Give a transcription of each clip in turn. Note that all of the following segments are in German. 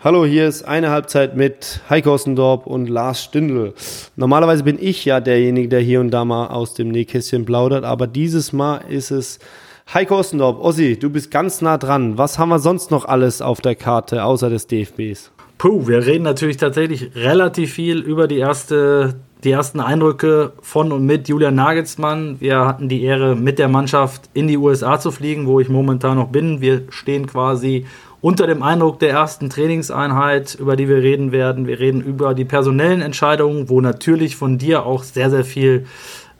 Hallo, hier ist eine Halbzeit mit Heiko Ossendorp und Lars Stindl. Normalerweise bin ich ja derjenige, der hier und da mal aus dem Nähkästchen plaudert, aber dieses Mal ist es Heiko Ossendorp. Ossi, du bist ganz nah dran. Was haben wir sonst noch alles auf der Karte außer des DFBs? Puh, wir reden natürlich tatsächlich relativ viel über die erste die ersten Eindrücke von und mit Julian Nagelsmann. Wir hatten die Ehre, mit der Mannschaft in die USA zu fliegen, wo ich momentan noch bin. Wir stehen quasi unter dem Eindruck der ersten Trainingseinheit, über die wir reden werden. Wir reden über die personellen Entscheidungen, wo natürlich von dir auch sehr, sehr viel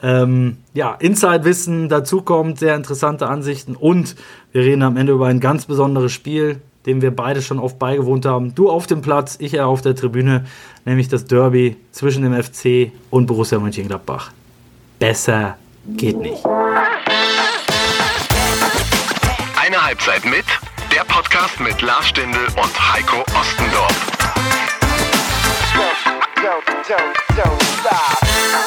ähm, ja, Inside-Wissen dazukommt, sehr interessante Ansichten und wir reden am Ende über ein ganz besonderes Spiel, dem wir beide schon oft beigewohnt haben. Du auf dem Platz, ich eher auf der Tribüne, nämlich das Derby zwischen dem FC und Borussia Mönchengladbach. Besser geht nicht. Eine Halbzeit mit Podcast mit Lars Stindl und Heiko Ostendorf.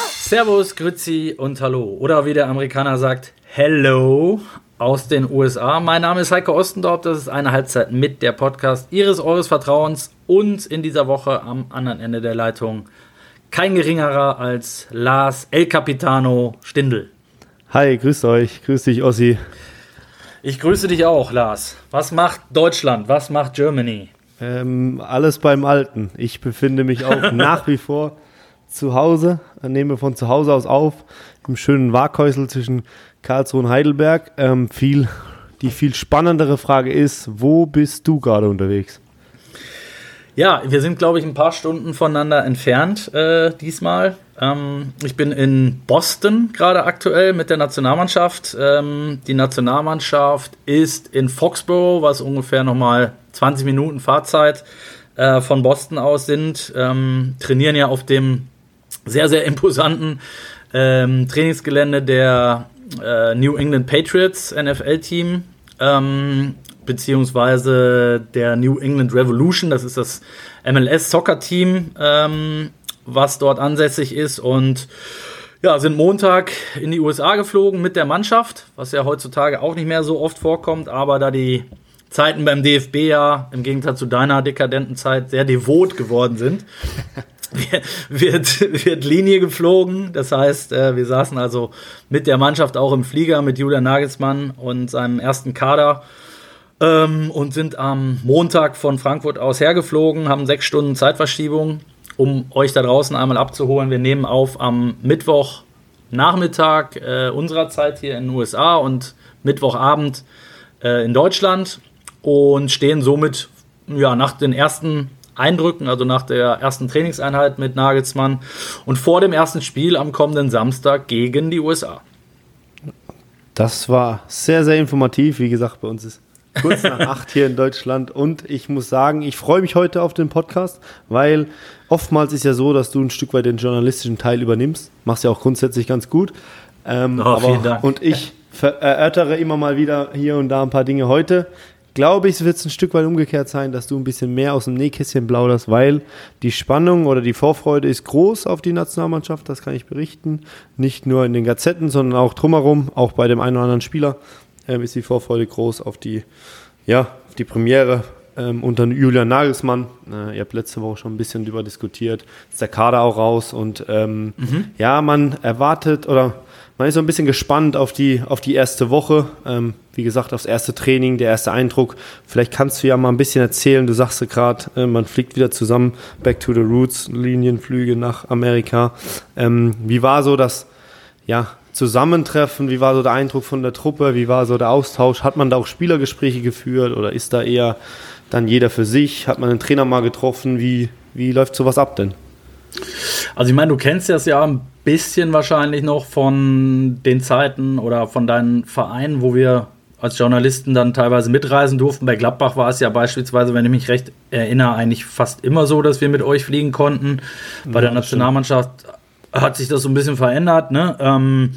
Servus, Grüezi und Hallo. Oder wie der Amerikaner sagt, Hello aus den USA. Mein Name ist Heiko Ostendorf. Das ist eine Halbzeit mit der Podcast Ihres, Eures Vertrauens. Und in dieser Woche am anderen Ende der Leitung kein geringerer als Lars El Capitano Stindl. Hi, grüßt euch. Grüß dich, Ossi. Ich grüße dich auch, Lars. Was macht Deutschland? Was macht Germany? Ähm, alles beim Alten. Ich befinde mich auch nach wie vor zu Hause, nehme von zu Hause aus auf, im schönen Waghäusel zwischen Karlsruhe und Heidelberg. Ähm, viel, die viel spannendere Frage ist, wo bist du gerade unterwegs? Ja, wir sind, glaube ich, ein paar Stunden voneinander entfernt äh, diesmal. Ähm, ich bin in Boston gerade aktuell mit der Nationalmannschaft. Ähm, die Nationalmannschaft ist in Foxborough, was ungefähr nochmal 20 Minuten Fahrzeit äh, von Boston aus sind. Ähm, trainieren ja auf dem sehr, sehr imposanten ähm, Trainingsgelände der äh, New England Patriots NFL-Team. Ähm, beziehungsweise der New England Revolution, das ist das MLS Soccer Team, ähm, was dort ansässig ist und ja, sind Montag in die USA geflogen mit der Mannschaft, was ja heutzutage auch nicht mehr so oft vorkommt, aber da die Zeiten beim DFB ja im Gegensatz zu deiner dekadenten Zeit sehr devot geworden sind, wird, wird Linie geflogen. Das heißt, äh, wir saßen also mit der Mannschaft auch im Flieger mit Julian Nagelsmann und seinem ersten Kader ähm, und sind am Montag von Frankfurt aus hergeflogen, haben sechs Stunden Zeitverschiebung, um euch da draußen einmal abzuholen. Wir nehmen auf am Mittwochnachmittag äh, unserer Zeit hier in den USA und Mittwochabend äh, in Deutschland und stehen somit ja, nach den ersten Eindrücken, also nach der ersten Trainingseinheit mit Nagelsmann und vor dem ersten Spiel am kommenden Samstag gegen die USA. Das war sehr, sehr informativ. Wie gesagt, bei uns ist kurz nach acht hier in Deutschland. Und ich muss sagen, ich freue mich heute auf den Podcast, weil oftmals ist ja so, dass du ein Stück weit den journalistischen Teil übernimmst. Machst ja auch grundsätzlich ganz gut. Ähm, oh, aber, und ich erörtere immer mal wieder hier und da ein paar Dinge heute. Glaube ich, es wird ein Stück weit umgekehrt sein, dass du ein bisschen mehr aus dem Nähkästchen plauderst, weil die Spannung oder die Vorfreude ist groß auf die Nationalmannschaft, das kann ich berichten. Nicht nur in den Gazetten, sondern auch drumherum, auch bei dem einen oder anderen Spieler ähm, ist die Vorfreude groß auf die, ja, auf die Premiere ähm, unter Julian Nagelsmann. Äh, ihr habt letzte Woche schon ein bisschen darüber diskutiert. Ist der Kader auch raus und ähm, mhm. ja, man erwartet oder man ist so ein bisschen gespannt auf die, auf die erste Woche. Ähm, wie gesagt, aufs erste Training, der erste Eindruck. Vielleicht kannst du ja mal ein bisschen erzählen. Du sagst gerade, äh, man fliegt wieder zusammen, back to the roots, Linienflüge nach Amerika. Ähm, wie war so das, ja, Zusammentreffen? Wie war so der Eindruck von der Truppe? Wie war so der Austausch? Hat man da auch Spielergespräche geführt oder ist da eher dann jeder für sich? Hat man einen Trainer mal getroffen? Wie, wie läuft sowas ab denn? Also ich meine, du kennst das ja ein bisschen wahrscheinlich noch von den Zeiten oder von deinen Vereinen, wo wir als Journalisten dann teilweise mitreisen durften. Bei Gladbach war es ja beispielsweise, wenn ich mich recht erinnere, eigentlich fast immer so, dass wir mit euch fliegen konnten. Bei ja, der Nationalmannschaft hat sich das so ein bisschen verändert. Ne? Ähm,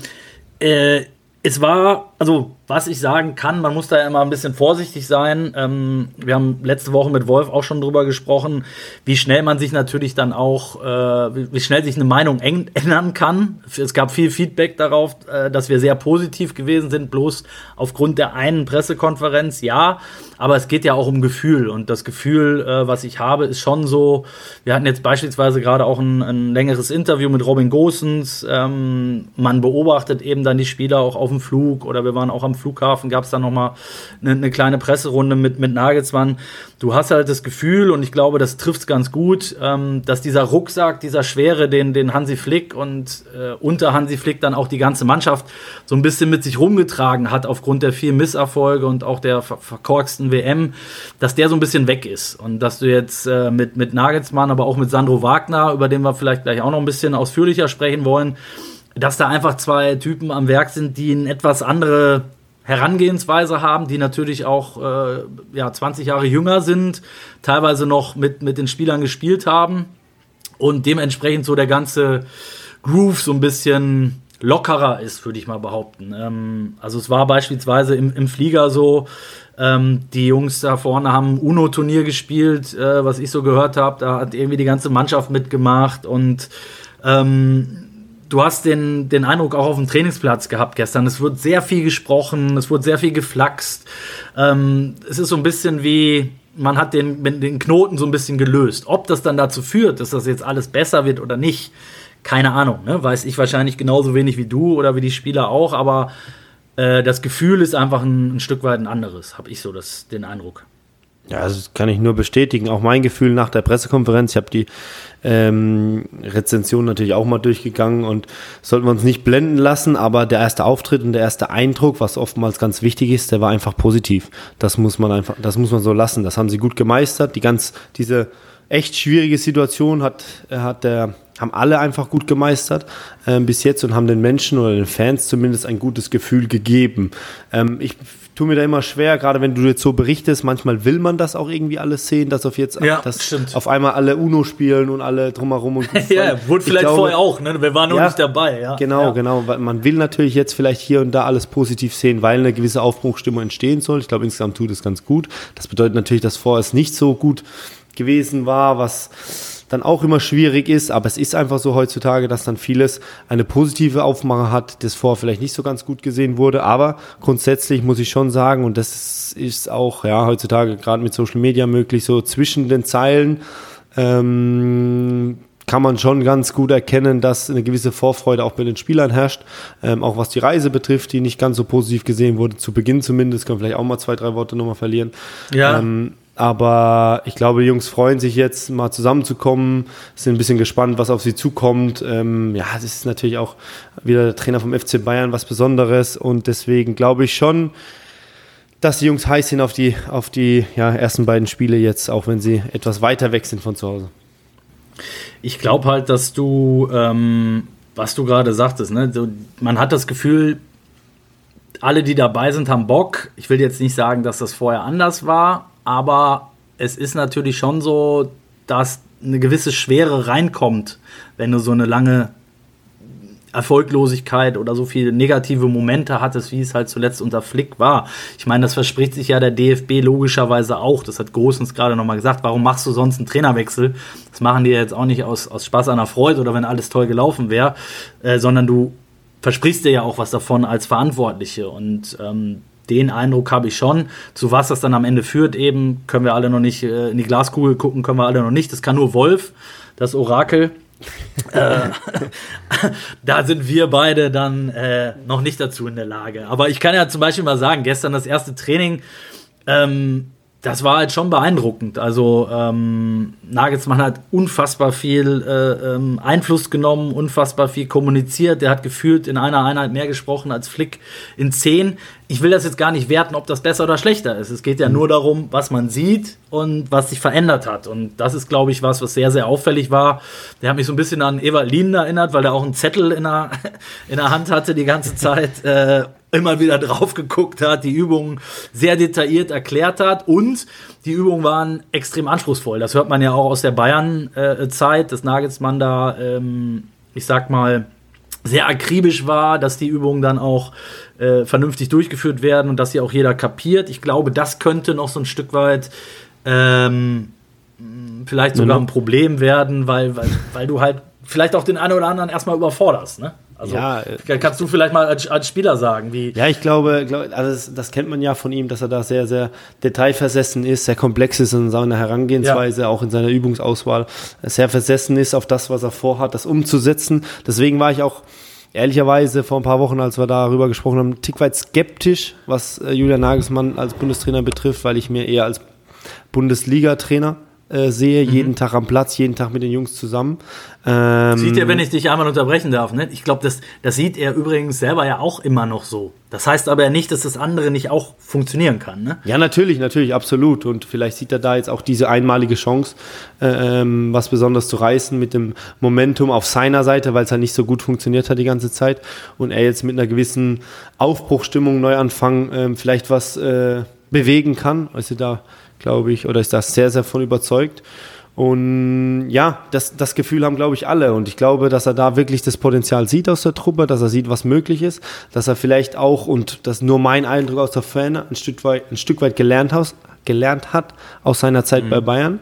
äh, es war, also was ich sagen kann, man muss da immer ein bisschen vorsichtig sein. Ähm, wir haben letzte Woche mit Wolf auch schon drüber gesprochen, wie schnell man sich natürlich dann auch, äh, wie schnell sich eine Meinung ändern kann. Es gab viel Feedback darauf, äh, dass wir sehr positiv gewesen sind, bloß aufgrund der einen Pressekonferenz, ja. Aber es geht ja auch um Gefühl und das Gefühl, äh, was ich habe, ist schon so. Wir hatten jetzt beispielsweise gerade auch ein, ein längeres Interview mit Robin Gosens. Ähm, man beobachtet eben dann die Spieler auch auf dem Flug oder wir waren auch am Flughafen, gab es dann nochmal eine, eine kleine Presserunde mit, mit Nagelsmann. Du hast halt das Gefühl, und ich glaube, das trifft es ganz gut, ähm, dass dieser Rucksack, dieser Schwere, den, den Hansi Flick und äh, unter Hansi Flick dann auch die ganze Mannschaft so ein bisschen mit sich rumgetragen hat, aufgrund der vielen Misserfolge und auch der ver verkorksten WM, dass der so ein bisschen weg ist. Und dass du jetzt äh, mit, mit Nagelsmann, aber auch mit Sandro Wagner, über den wir vielleicht gleich auch noch ein bisschen ausführlicher sprechen wollen, dass da einfach zwei Typen am Werk sind, die eine etwas andere Herangehensweise haben, die natürlich auch äh, ja, 20 Jahre jünger sind, teilweise noch mit, mit den Spielern gespielt haben und dementsprechend so der ganze Groove so ein bisschen lockerer ist, würde ich mal behaupten. Ähm, also es war beispielsweise im, im Flieger so, ähm, die Jungs da vorne haben UNO-Turnier gespielt, äh, was ich so gehört habe, da hat irgendwie die ganze Mannschaft mitgemacht und ähm, du hast den, den Eindruck auch auf dem Trainingsplatz gehabt gestern. Es wird sehr viel gesprochen, es wird sehr viel geflaxt. Ähm, es ist so ein bisschen wie, man hat den, den Knoten so ein bisschen gelöst. Ob das dann dazu führt, dass das jetzt alles besser wird oder nicht, keine Ahnung. Ne? Weiß ich wahrscheinlich genauso wenig wie du oder wie die Spieler auch, aber äh, das Gefühl ist einfach ein, ein Stück weit ein anderes, habe ich so das, den Eindruck. Ja, das kann ich nur bestätigen. Auch mein Gefühl nach der Pressekonferenz. Ich habe die ähm, Rezension natürlich auch mal durchgegangen und sollten wir uns nicht blenden lassen, aber der erste Auftritt und der erste Eindruck, was oftmals ganz wichtig ist, der war einfach positiv. Das muss man einfach, das muss man so lassen. Das haben sie gut gemeistert. Die ganz, diese echt schwierige Situation hat, hat der haben alle einfach gut gemeistert äh, bis jetzt und haben den Menschen oder den Fans zumindest ein gutes Gefühl gegeben. Ähm, ich tue mir da immer schwer, gerade wenn du jetzt so berichtest, manchmal will man das auch irgendwie alles sehen, dass auf jetzt ja, dass stimmt. auf einmal alle Uno spielen und alle drumherum und Ja, wurde vielleicht glaube, vorher auch, ne? Wir waren nur ja, nicht dabei, ja. Genau, ja. genau. Man will natürlich jetzt vielleicht hier und da alles positiv sehen, weil eine gewisse Aufbruchstimmung entstehen soll. Ich glaube, insgesamt tut es ganz gut. Das bedeutet natürlich, dass vorher es nicht so gut gewesen war, was dann auch immer schwierig ist, aber es ist einfach so heutzutage, dass dann vieles eine positive Aufmache hat, das vorher vielleicht nicht so ganz gut gesehen wurde, aber grundsätzlich muss ich schon sagen, und das ist auch ja heutzutage gerade mit Social Media möglich, so zwischen den Zeilen ähm, kann man schon ganz gut erkennen, dass eine gewisse Vorfreude auch bei den Spielern herrscht, ähm, auch was die Reise betrifft, die nicht ganz so positiv gesehen wurde, zu Beginn zumindest, kann vielleicht auch mal zwei, drei Worte nochmal verlieren. Ja. Ähm, aber ich glaube, die Jungs freuen sich jetzt mal zusammenzukommen, sind ein bisschen gespannt, was auf sie zukommt. Ähm, ja, es ist natürlich auch wieder der Trainer vom FC Bayern was Besonderes und deswegen glaube ich schon, dass die Jungs heiß sind auf die, auf die ja, ersten beiden Spiele jetzt, auch wenn sie etwas weiter weg sind von zu Hause. Ich glaube halt, dass du, ähm, was du gerade sagtest, ne, so, man hat das Gefühl, alle, die dabei sind, haben Bock. Ich will jetzt nicht sagen, dass das vorher anders war, aber es ist natürlich schon so, dass eine gewisse Schwere reinkommt, wenn du so eine lange Erfolglosigkeit oder so viele negative Momente hattest, wie es halt zuletzt unter Flick war. Ich meine, das verspricht sich ja der DFB logischerweise auch. Das hat Großens gerade nochmal gesagt. Warum machst du sonst einen Trainerwechsel? Das machen die jetzt auch nicht aus, aus Spaß an der Freude oder wenn alles toll gelaufen wäre, äh, sondern du versprichst dir ja auch was davon als Verantwortliche. Und ähm, den Eindruck habe ich schon. Zu was das dann am Ende führt, eben, können wir alle noch nicht äh, in die Glaskugel gucken, können wir alle noch nicht. Das kann nur Wolf, das Orakel. äh, da sind wir beide dann äh, noch nicht dazu in der Lage. Aber ich kann ja zum Beispiel mal sagen, gestern das erste Training, ähm, das war halt schon beeindruckend. Also ähm, Nagelsmann hat unfassbar viel äh, ähm, Einfluss genommen, unfassbar viel kommuniziert. Der hat gefühlt in einer Einheit mehr gesprochen als Flick in zehn. Ich will das jetzt gar nicht werten, ob das besser oder schlechter ist. Es geht ja nur darum, was man sieht und was sich verändert hat. Und das ist, glaube ich, was, was sehr, sehr auffällig war. Der hat mich so ein bisschen an Eva Lien erinnert, weil er auch einen Zettel in der, in der Hand hatte die ganze Zeit. Äh, immer wieder drauf geguckt hat, die Übungen sehr detailliert erklärt hat und die Übungen waren extrem anspruchsvoll. Das hört man ja auch aus der Bayern-Zeit, dass Nagelsmann da, ähm, ich sag mal, sehr akribisch war, dass die Übungen dann auch äh, vernünftig durchgeführt werden und dass sie auch jeder kapiert. Ich glaube, das könnte noch so ein Stück weit ähm, vielleicht sogar ein Problem werden, weil, weil, weil du halt vielleicht auch den einen oder anderen erstmal überforderst. Ne? Also ja, kannst du vielleicht mal als, als, Spieler sagen, wie. Ja, ich glaube, glaub, also das, das, kennt man ja von ihm, dass er da sehr, sehr detailversessen ist, sehr komplex ist in seiner Herangehensweise, ja. auch in seiner Übungsauswahl, sehr versessen ist auf das, was er vorhat, das umzusetzen. Deswegen war ich auch ehrlicherweise vor ein paar Wochen, als wir darüber gesprochen haben, ein Tick weit skeptisch, was äh, Julian Nagelsmann als Bundestrainer betrifft, weil ich mir eher als Bundesliga-Trainer äh, sehe, mhm. jeden Tag am Platz, jeden Tag mit den Jungs zusammen. Ähm, sieht er, wenn ich dich einmal unterbrechen darf, ne? Ich glaube, das, das sieht er übrigens selber ja auch immer noch so. Das heißt aber ja nicht, dass das andere nicht auch funktionieren kann, ne? Ja, natürlich, natürlich, absolut. Und vielleicht sieht er da jetzt auch diese einmalige Chance, äh, ähm, was besonders zu reißen mit dem Momentum auf seiner Seite, weil es ja nicht so gut funktioniert hat die ganze Zeit. Und er jetzt mit einer gewissen Aufbruchstimmung, Neuanfang, äh, vielleicht was äh, bewegen kann. Also da glaube ich, oder ist da sehr, sehr von überzeugt. Und ja, das, das Gefühl haben, glaube ich, alle. Und ich glaube, dass er da wirklich das Potenzial sieht aus der Truppe, dass er sieht, was möglich ist, dass er vielleicht auch, und das ist nur mein Eindruck aus der Ferne, ein Stück weit, ein Stück weit gelernt, aus, gelernt hat aus seiner Zeit mhm. bei Bayern.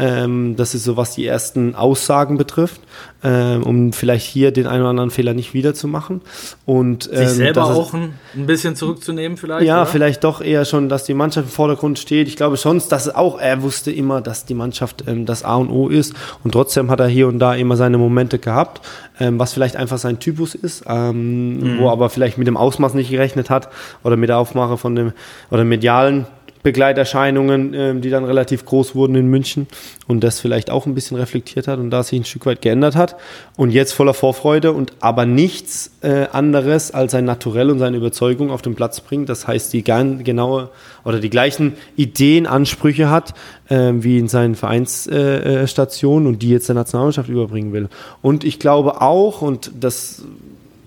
Ähm, das ist so, was die ersten Aussagen betrifft, ähm, um vielleicht hier den einen oder anderen Fehler nicht wiederzumachen. Und, ähm, Sich selber auch ein, ein, bisschen zurückzunehmen vielleicht? Ja, oder? vielleicht doch eher schon, dass die Mannschaft im Vordergrund steht. Ich glaube schon, dass auch, er wusste immer, dass die Mannschaft ähm, das A und O ist und trotzdem hat er hier und da immer seine Momente gehabt, ähm, was vielleicht einfach sein Typus ist, ähm, mhm. wo aber vielleicht mit dem Ausmaß nicht gerechnet hat oder mit der Aufmache von dem, oder medialen Begleiterscheinungen, ähm, die dann relativ groß wurden in München und das vielleicht auch ein bisschen reflektiert hat und da sich ein Stück weit geändert hat und jetzt voller Vorfreude und aber nichts äh, anderes als sein Naturell und seine Überzeugung auf den Platz bringt. Das heißt, die genaue oder die gleichen Ideen, Ansprüche hat äh, wie in seinen Vereinsstationen äh, und die jetzt der Nationalmannschaft überbringen will. Und ich glaube auch und das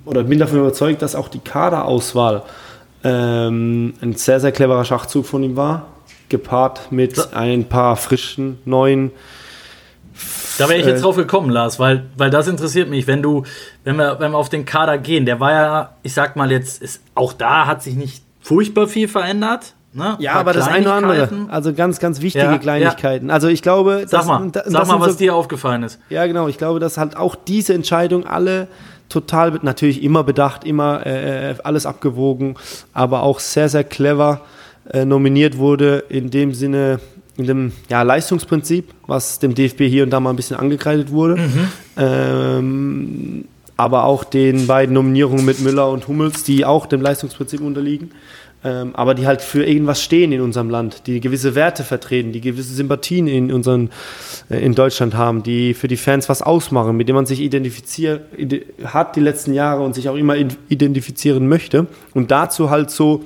oder bin davon überzeugt, dass auch die Kaderauswahl ähm, ein sehr, sehr cleverer Schachzug von ihm war, gepaart mit so. ein paar frischen, neuen. Da wäre ich jetzt äh, drauf gekommen, Lars, weil, weil das interessiert mich, wenn du, wenn wir, wenn wir auf den Kader gehen, der war ja, ich sag mal jetzt, ist, auch da hat sich nicht furchtbar viel verändert. Ne? Ja, aber das eine oder andere. Also ganz, ganz wichtige ja, Kleinigkeiten. Ja. Also ich glaube, sag mal, das, sag mal was so, dir aufgefallen ist. Ja, genau. Ich glaube, dass halt auch diese Entscheidung alle total, natürlich immer bedacht, immer äh, äh, alles abgewogen, aber auch sehr, sehr clever äh, nominiert wurde, in dem Sinne, in dem ja, Leistungsprinzip, was dem DFB hier und da mal ein bisschen angekreidet wurde. Mhm. Ähm, aber auch den beiden Nominierungen mit Müller und Hummels, die auch dem Leistungsprinzip unterliegen ähm, aber die halt für irgendwas stehen in unserem Land, die gewisse Werte vertreten, die gewisse Sympathien in, unseren, äh, in Deutschland haben, die für die Fans was ausmachen, mit dem man sich identifiziert hat die letzten Jahre und sich auch immer identifizieren möchte. Und dazu halt so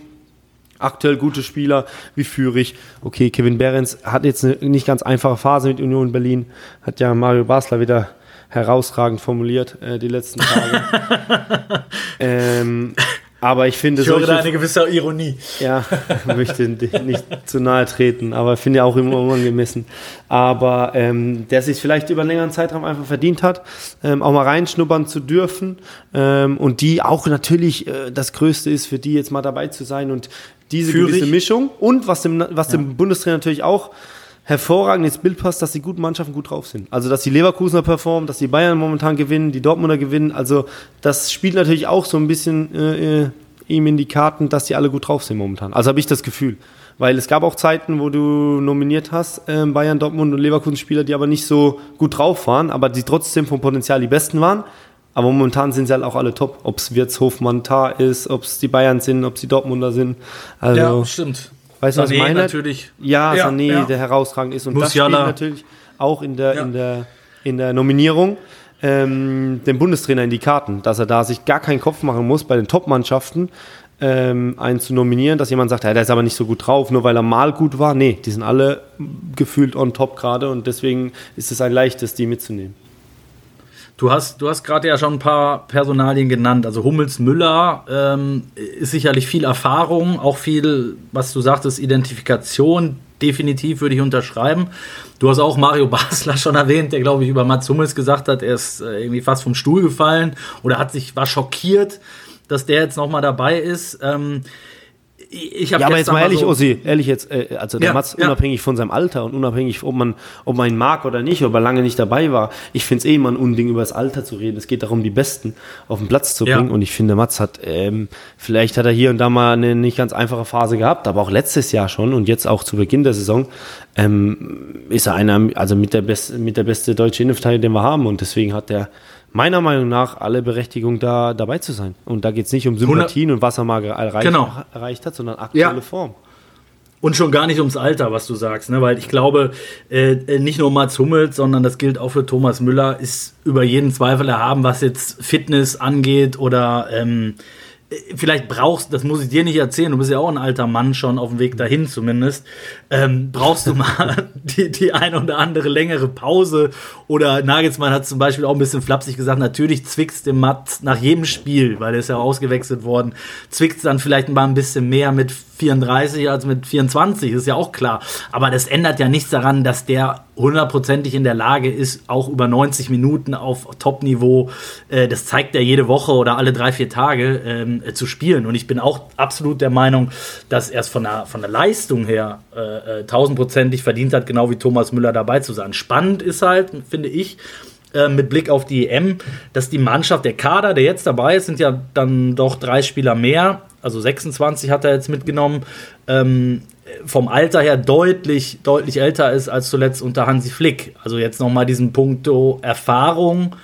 aktuell gute Spieler wie Fürich. Okay, Kevin Behrens hat jetzt eine nicht ganz einfache Phase mit Union Berlin, hat ja Mario Basler wieder herausragend formuliert äh, die letzten Tage. ähm, aber ich finde ich höre da eine gewisse Ironie. Ja, möchte nicht zu nahe treten, aber finde ja auch immer unangemessen. Aber ähm, der sich vielleicht über einen längeren Zeitraum einfach verdient hat, ähm, auch mal reinschnuppern zu dürfen ähm, und die auch natürlich äh, das Größte ist, für die jetzt mal dabei zu sein und diese Führig. gewisse Mischung und was dem, was dem Bundestrainer natürlich auch hervorragend ins Bild passt, dass die guten Mannschaften gut drauf sind. Also, dass die Leverkusener performen, dass die Bayern momentan gewinnen, die Dortmunder gewinnen. Also, das spielt natürlich auch so ein bisschen äh, ihm in die Karten, dass die alle gut drauf sind momentan. Also, habe ich das Gefühl. Weil es gab auch Zeiten, wo du nominiert hast, äh, Bayern, Dortmund und Leverkusen-Spieler, die aber nicht so gut drauf waren, aber die trotzdem vom Potenzial die besten waren. Aber momentan sind sie halt auch alle top. Ob es Wirtz, Hofmann, Tar ist, ob es die Bayern sind, ob es die Dortmunder sind. Also, ja, stimmt. Weißt du, was ich meine? natürlich. Ja, ja Sané, ja. der herausragend ist. Und Musiala. das spielt natürlich auch in der, ja. in der, in der Nominierung ähm, dem Bundestrainer in die Karten, dass er da sich gar keinen Kopf machen muss, bei den Top-Mannschaften ähm, einen zu nominieren, dass jemand sagt, ja, der ist aber nicht so gut drauf, nur weil er mal gut war. Nee, die sind alle gefühlt on top gerade und deswegen ist es ein leichtes, die mitzunehmen. Du hast, du hast gerade ja schon ein paar Personalien genannt. Also Hummels Müller ähm, ist sicherlich viel Erfahrung, auch viel, was du sagtest, Identifikation. definitiv würde ich unterschreiben. Du hast auch Mario Basler schon erwähnt, der glaube ich über Mats Hummels gesagt hat, er ist äh, irgendwie fast vom Stuhl gefallen oder hat sich war schockiert, dass der jetzt noch mal dabei ist. Ähm, ich ja, aber jetzt mal ehrlich, so Ossi, ehrlich jetzt, äh, also der ja, Mats, ja. unabhängig von seinem Alter und unabhängig, ob man, ob man ihn mag oder nicht, ob er lange nicht dabei war, ich finde es eh immer ein Unding, über das Alter zu reden. Es geht darum, die Besten auf den Platz zu bringen. Ja. Und ich finde, Mats hat, ähm, vielleicht hat er hier und da mal eine nicht ganz einfache Phase gehabt, aber auch letztes Jahr schon und jetzt auch zu Beginn der Saison, ähm, ist er einer, also mit der, best, mit der beste deutsche Innenverteidiger, den wir haben. Und deswegen hat der meiner Meinung nach alle Berechtigung, da dabei zu sein. Und da geht es nicht um Sympathien und was er mal erreicht, genau. erreicht hat, sondern aktuelle ja. Form. Und schon gar nicht ums Alter, was du sagst, ne? weil ich glaube, äh, äh, nicht nur Mats Hummels, sondern das gilt auch für Thomas Müller, ist über jeden Zweifel erhaben, was jetzt Fitness angeht oder ähm, vielleicht brauchst, das muss ich dir nicht erzählen, du bist ja auch ein alter Mann schon auf dem Weg dahin zumindest, ähm, brauchst du mal die, die eine oder andere längere Pause oder Nagelsmann hat zum Beispiel auch ein bisschen flapsig gesagt, natürlich zwickst dem Matt nach jedem Spiel, weil er ist ja ausgewechselt worden, zwickst dann vielleicht mal ein bisschen mehr mit 34 als mit 24, ist ja auch klar. Aber das ändert ja nichts daran, dass der hundertprozentig in der Lage ist, auch über 90 Minuten auf Top-Niveau, äh, das zeigt er jede Woche oder alle drei, vier Tage, ähm, äh, zu spielen. Und ich bin auch absolut der Meinung, dass er es von der, von der Leistung her äh, äh, tausendprozentig verdient hat, genau wie Thomas Müller dabei zu sein. Spannend ist halt, finde ich, äh, mit Blick auf die EM, dass die Mannschaft, der Kader, der jetzt dabei ist, sind ja dann doch drei Spieler mehr, also 26 hat er jetzt mitgenommen, ähm, vom Alter her deutlich, deutlich älter ist als zuletzt unter Hansi Flick. Also jetzt nochmal diesen Punkto Erfahrung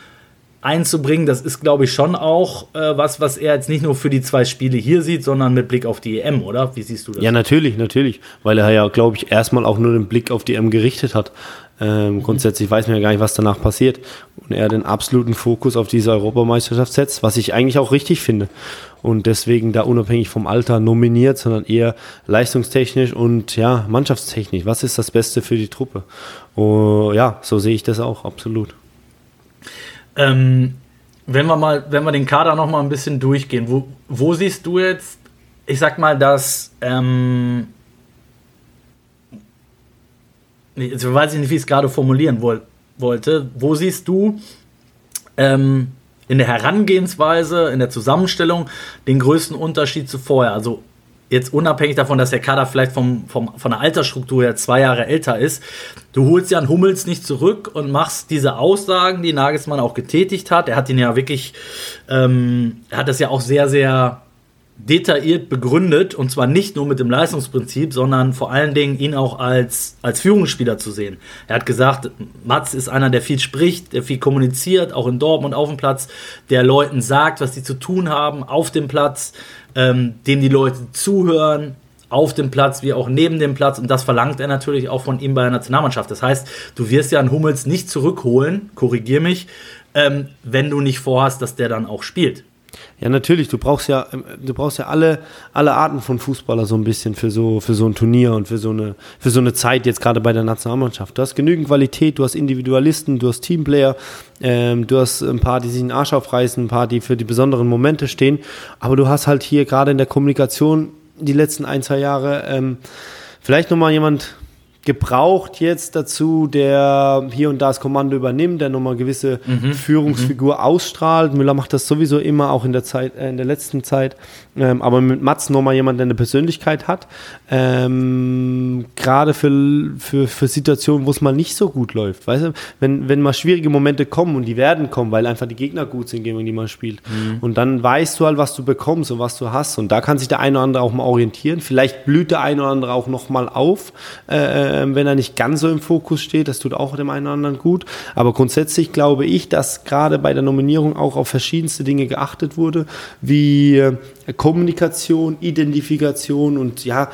einzubringen, das ist, glaube ich, schon auch äh, was, was er jetzt nicht nur für die zwei Spiele hier sieht, sondern mit Blick auf die EM, oder? Wie siehst du das? Ja, natürlich, natürlich, weil er ja, glaube ich, erstmal auch nur den Blick auf die EM gerichtet hat. Ähm. Grundsätzlich weiß man ja gar nicht, was danach passiert. Und er den absoluten Fokus auf diese Europameisterschaft setzt, was ich eigentlich auch richtig finde. Und deswegen da unabhängig vom Alter nominiert, sondern eher leistungstechnisch und ja, mannschaftstechnisch. Was ist das Beste für die Truppe? Oh, ja, so sehe ich das auch, absolut. Ähm, wenn wir mal, wenn wir den Kader noch mal ein bisschen durchgehen, wo, wo siehst du jetzt, ich sag mal, dass ähm, jetzt weiß ich nicht, wie ich es gerade formulieren woll, wollte. Wo siehst du ähm, in der Herangehensweise, in der Zusammenstellung den größten Unterschied zu vorher? Also jetzt unabhängig davon, dass der Kader vielleicht vom, vom, von der Altersstruktur her zwei Jahre älter ist, du holst ja einen Hummels nicht zurück und machst diese Aussagen, die Nagelsmann auch getätigt hat. Er hat ihn ja wirklich, ähm, er hat das ja auch sehr, sehr detailliert begründet und zwar nicht nur mit dem Leistungsprinzip, sondern vor allen Dingen ihn auch als, als Führungsspieler zu sehen. Er hat gesagt, Mats ist einer, der viel spricht, der viel kommuniziert, auch in Dortmund auf dem Platz, der Leuten sagt, was sie zu tun haben auf dem Platz, ähm, dem die Leute zuhören, auf dem Platz wie auch neben dem Platz und das verlangt er natürlich auch von ihm bei der Nationalmannschaft. Das heißt, du wirst ja einen Hummels nicht zurückholen, korrigier mich, ähm, wenn du nicht vorhast, dass der dann auch spielt. Ja, natürlich. Du brauchst ja, ähm, du brauchst ja alle, alle Arten von Fußballer so ein bisschen für so, für so ein Turnier und für so eine, für so eine Zeit jetzt gerade bei der Nationalmannschaft. Du hast genügend Qualität, du hast Individualisten, du hast Teamplayer, ähm, du hast ein paar, die sich den Arsch aufreißen, ein paar, die für die besonderen Momente stehen. Aber du hast halt hier gerade in der Kommunikation die letzten ein, zwei Jahre ähm, vielleicht nochmal jemand gebraucht jetzt dazu, der hier und da das Kommando übernimmt, der nochmal gewisse mhm. Führungsfigur mhm. ausstrahlt. Müller macht das sowieso immer, auch in der Zeit, äh, in der letzten Zeit. Ähm, aber mit Mats nochmal jemand, der eine Persönlichkeit hat. Ähm, Gerade für, für, für Situationen, wo es mal nicht so gut läuft. Weißt du, wenn, wenn mal schwierige Momente kommen und die werden kommen, weil einfach die Gegner gut sind, gegen die man spielt. Mhm. Und dann weißt du halt, was du bekommst und was du hast. Und da kann sich der eine oder andere auch mal orientieren. Vielleicht blüht der eine oder andere auch nochmal auf. Äh, ähm, wenn er nicht ganz so im Fokus steht. Das tut auch dem einen oder anderen gut. Aber grundsätzlich glaube ich, dass gerade bei der Nominierung auch auf verschiedenste Dinge geachtet wurde, wie äh, Kommunikation, Identifikation und ja,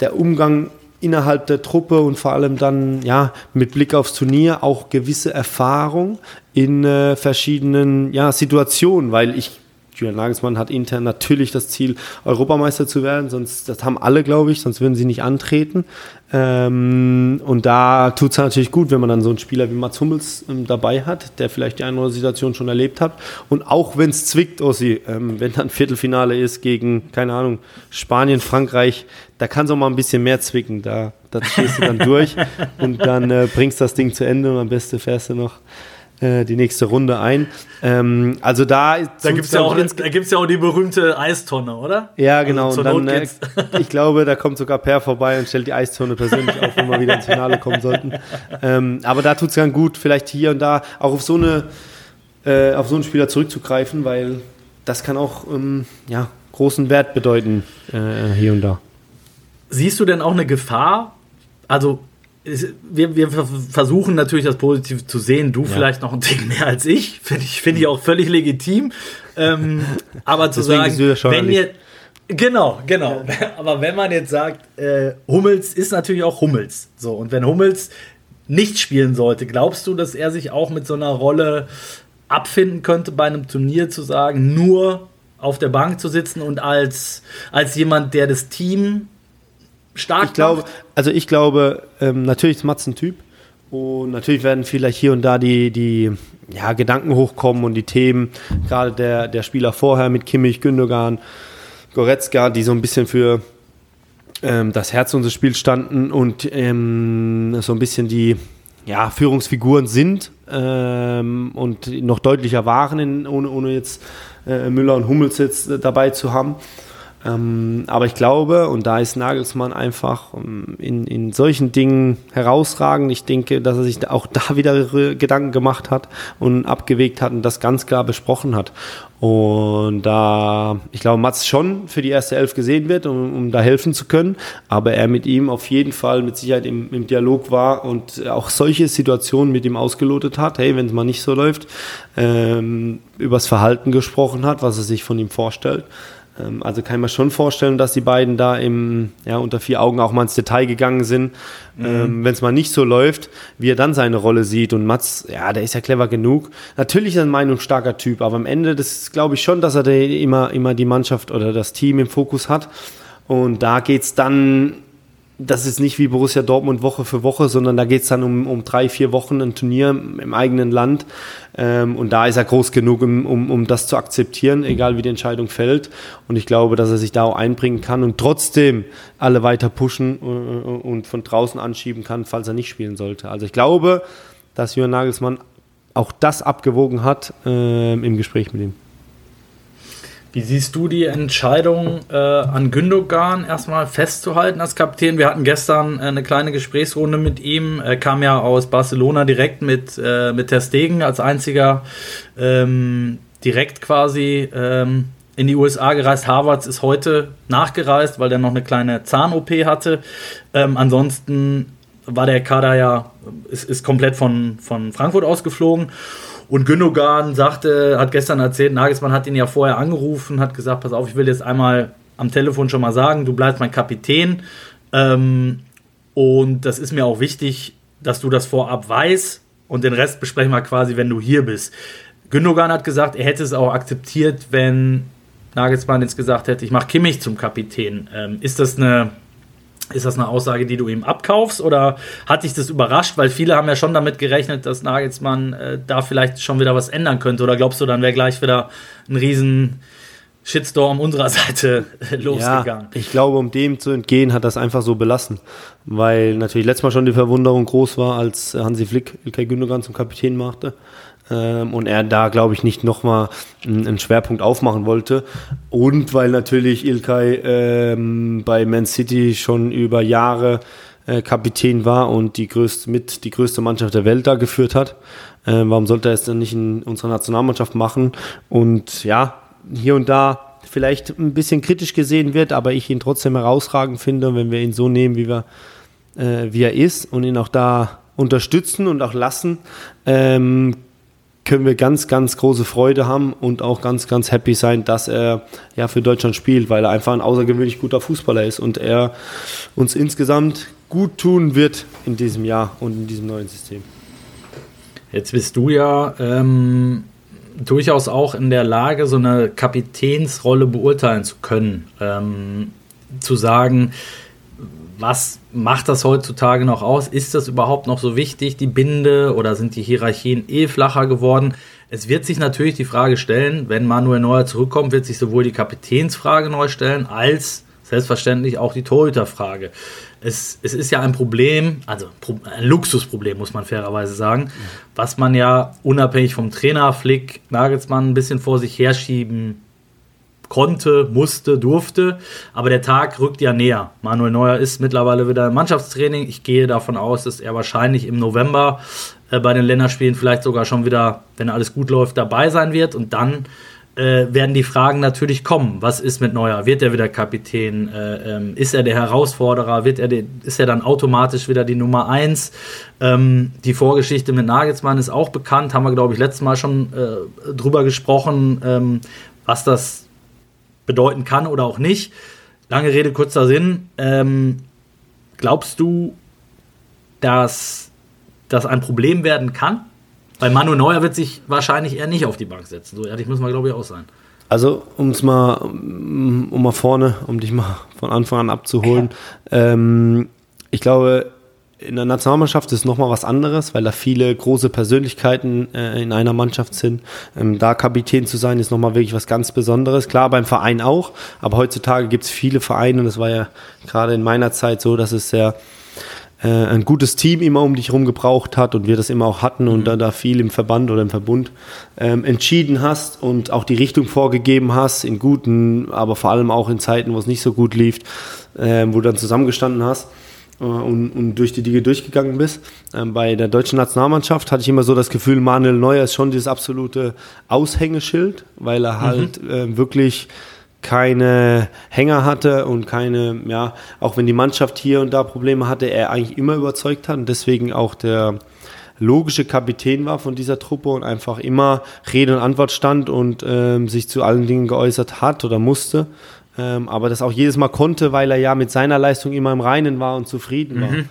der Umgang innerhalb der Truppe und vor allem dann ja mit Blick aufs Turnier auch gewisse Erfahrung in äh, verschiedenen ja, Situationen, weil ich Julian Nagelsmann hat intern natürlich das Ziel, Europameister zu werden, sonst, das haben alle, glaube ich, sonst würden sie nicht antreten. Ähm, und da tut es natürlich gut, wenn man dann so einen Spieler wie Mats Hummels ähm, dabei hat, der vielleicht die eine oder andere Situation schon erlebt hat. Und auch wenn es zwickt, Ossi, ähm, wenn dann Viertelfinale ist gegen, keine Ahnung, Spanien, Frankreich, da kann es auch mal ein bisschen mehr zwicken. Da, da stehst du dann durch und dann äh, bringst das Ding zu Ende und am besten fährst du noch äh, die nächste Runde ein. Ähm, also da, da gibt es ja, auch, ja auch die berühmte Eistonne, oder? Ja, genau. Also und dann, äh, ich glaube, da kommt sogar Per vorbei und stellt die Eistonne persönlich auf, wenn wir wieder ins Finale kommen sollten. Ähm, aber da tut es dann gut, vielleicht hier und da auch auf so eine äh, auf so einen Spieler zurückzugreifen, weil das kann auch ähm, ja, großen Wert bedeuten äh, hier und da. Siehst du denn auch eine Gefahr? Also wir, wir versuchen natürlich das Positive zu sehen. Du ja. vielleicht noch ein Tick mehr als ich. Finde ich, find ich auch völlig legitim. Ähm, aber zu Deswegen sagen, wenn ihr. Genau, genau. Aber wenn man jetzt sagt, äh, Hummels ist natürlich auch Hummels. So, und wenn Hummels nicht spielen sollte, glaubst du, dass er sich auch mit so einer Rolle abfinden könnte, bei einem Turnier zu sagen, nur auf der Bank zu sitzen und als, als jemand, der das Team stark ich glaube, Also ich glaube, ähm, natürlich ist Mats ein Typ. Und natürlich werden vielleicht hier und da die, die ja, Gedanken hochkommen und die Themen, gerade der, der Spieler vorher mit Kimmich, Gündogan, Goretzka, die so ein bisschen für ähm, das Herz unseres Spiels standen und ähm, so ein bisschen die ja, Führungsfiguren sind ähm, und noch deutlicher waren, in, ohne, ohne jetzt äh, Müller und Hummels jetzt dabei zu haben. Ähm, aber ich glaube, und da ist Nagelsmann einfach ähm, in, in solchen Dingen herausragend. Ich denke, dass er sich auch da wieder Gedanken gemacht hat und abgewegt hat und das ganz klar besprochen hat. Und da, ich glaube, Mats schon für die erste Elf gesehen wird, um, um da helfen zu können, aber er mit ihm auf jeden Fall mit Sicherheit im, im Dialog war und auch solche Situationen mit ihm ausgelotet hat, hey, wenn es mal nicht so läuft, ähm, übers Verhalten gesprochen hat, was er sich von ihm vorstellt. Ähm, also kann ich mir schon vorstellen, dass die beiden da im, ja, unter vier Augen auch mal ins Detail gegangen sind. Mhm. Ähm, Wenn es mal nicht so läuft, wie er dann seine Rolle sieht. Und Mats, ja, der ist ja clever genug. Natürlich ist er ein meinungsstarker Typ, aber am Ende, das glaube ich schon, dass er immer, immer die Mannschaft oder das Team im Fokus hat. Und da geht es dann das ist nicht wie Borussia Dortmund Woche für Woche, sondern da geht es dann um, um drei, vier Wochen ein Turnier im eigenen Land. Ähm, und da ist er groß genug, um, um, um das zu akzeptieren, egal wie die Entscheidung fällt. Und ich glaube, dass er sich da auch einbringen kann und trotzdem alle weiter pushen äh, und von draußen anschieben kann, falls er nicht spielen sollte. Also ich glaube, dass Jürgen Nagelsmann auch das abgewogen hat äh, im Gespräch mit ihm. Wie siehst du die Entscheidung, äh, an Gündogan erstmal festzuhalten als Kapitän? Wir hatten gestern äh, eine kleine Gesprächsrunde mit ihm. Er kam ja aus Barcelona direkt mit, äh, mit Ter Stegen als einziger ähm, direkt quasi ähm, in die USA gereist. Harvards ist heute nachgereist, weil der noch eine kleine Zahn-OP hatte. Ähm, ansonsten war der Kader ja, ist, ist komplett von, von Frankfurt ausgeflogen. Und Gündogan sagte, hat gestern erzählt, Nagelsmann hat ihn ja vorher angerufen, hat gesagt, pass auf, ich will jetzt einmal am Telefon schon mal sagen, du bleibst mein Kapitän. Ähm, und das ist mir auch wichtig, dass du das vorab weißt. Und den Rest besprechen wir quasi, wenn du hier bist. Gündogan hat gesagt, er hätte es auch akzeptiert, wenn Nagelsmann jetzt gesagt hätte, ich mache Kimmich zum Kapitän. Ähm, ist das eine ist das eine Aussage, die du ihm abkaufst oder hat dich das überrascht? Weil viele haben ja schon damit gerechnet, dass Nagelsmann äh, da vielleicht schon wieder was ändern könnte. Oder glaubst du, dann wäre gleich wieder ein riesen Shitstorm unserer Seite losgegangen? Ja, ich glaube, um dem zu entgehen, hat das einfach so belassen. Weil natürlich letztes Mal schon die Verwunderung groß war, als Hansi Flick Ilkay Gündogan zum Kapitän machte ähm, und er da, glaube ich, nicht nochmal einen Schwerpunkt aufmachen wollte. Und weil natürlich Ilkay ähm, bei Man City schon über Jahre äh, Kapitän war und die größte, mit die größte Mannschaft der Welt da geführt hat. Äh, warum sollte er es dann nicht in unserer Nationalmannschaft machen? Und ja, hier und da vielleicht ein bisschen kritisch gesehen wird, aber ich ihn trotzdem herausragend finde, wenn wir ihn so nehmen, wie, wir, äh, wie er ist und ihn auch da unterstützen und auch lassen, ähm, können wir ganz, ganz große Freude haben und auch ganz, ganz happy sein, dass er ja für Deutschland spielt, weil er einfach ein außergewöhnlich guter Fußballer ist und er uns insgesamt gut tun wird in diesem Jahr und in diesem neuen System. Jetzt bist du ja ähm, durchaus auch in der Lage, so eine Kapitänsrolle beurteilen zu können. Ähm, zu sagen, was macht das heutzutage noch aus? Ist das überhaupt noch so wichtig, die Binde, oder sind die Hierarchien eh flacher geworden? Es wird sich natürlich die Frage stellen, wenn Manuel Neuer zurückkommt, wird sich sowohl die Kapitänsfrage neu stellen, als selbstverständlich auch die Torhüterfrage. Es, es ist ja ein Problem, also ein Luxusproblem, muss man fairerweise sagen, was man ja unabhängig vom Trainer Flick Nagelsmann ein bisschen vor sich herschieben konnte, musste, durfte. Aber der Tag rückt ja näher. Manuel Neuer ist mittlerweile wieder im Mannschaftstraining. Ich gehe davon aus, dass er wahrscheinlich im November äh, bei den Länderspielen vielleicht sogar schon wieder, wenn alles gut läuft, dabei sein wird. Und dann äh, werden die Fragen natürlich kommen. Was ist mit Neuer? Wird er wieder Kapitän? Äh, ähm, ist er der Herausforderer? Wird er de, ist er dann automatisch wieder die Nummer 1? Ähm, die Vorgeschichte mit Nagelsmann ist auch bekannt, haben wir, glaube ich, letztes Mal schon äh, drüber gesprochen, ähm, was das bedeuten kann oder auch nicht. Lange Rede, kurzer Sinn. Ähm, glaubst du, dass das ein Problem werden kann? Weil Manu Neuer wird sich wahrscheinlich eher nicht auf die Bank setzen. So ehrlich muss man, glaube ich, auch sein. Also, um es mal, um mal vorne, um dich mal von Anfang an abzuholen. Ja. Ähm, ich glaube, in der Nationalmannschaft ist nochmal was anderes, weil da viele große Persönlichkeiten äh, in einer Mannschaft sind. Ähm, da Kapitän zu sein, ist nochmal wirklich was ganz Besonderes. Klar, beim Verein auch, aber heutzutage gibt es viele Vereine und das war ja gerade in meiner Zeit so, dass es sehr äh, ein gutes Team immer um dich herum gebraucht hat und wir das immer auch hatten und mhm. da, da viel im Verband oder im Verbund ähm, entschieden hast und auch die Richtung vorgegeben hast, in guten, aber vor allem auch in Zeiten, wo es nicht so gut lief, äh, wo du dann zusammengestanden hast und, und, durch die Dinge durchgegangen bist. Ähm, bei der deutschen Nationalmannschaft hatte ich immer so das Gefühl, Manuel Neuer ist schon dieses absolute Aushängeschild, weil er halt mhm. äh, wirklich keine Hänger hatte und keine, ja, auch wenn die Mannschaft hier und da Probleme hatte, er eigentlich immer überzeugt hat und deswegen auch der logische Kapitän war von dieser Truppe und einfach immer Rede und Antwort stand und ähm, sich zu allen Dingen geäußert hat oder musste ähm, aber das auch jedes Mal konnte, weil er ja mit seiner Leistung immer im Reinen war und zufrieden war. Mhm.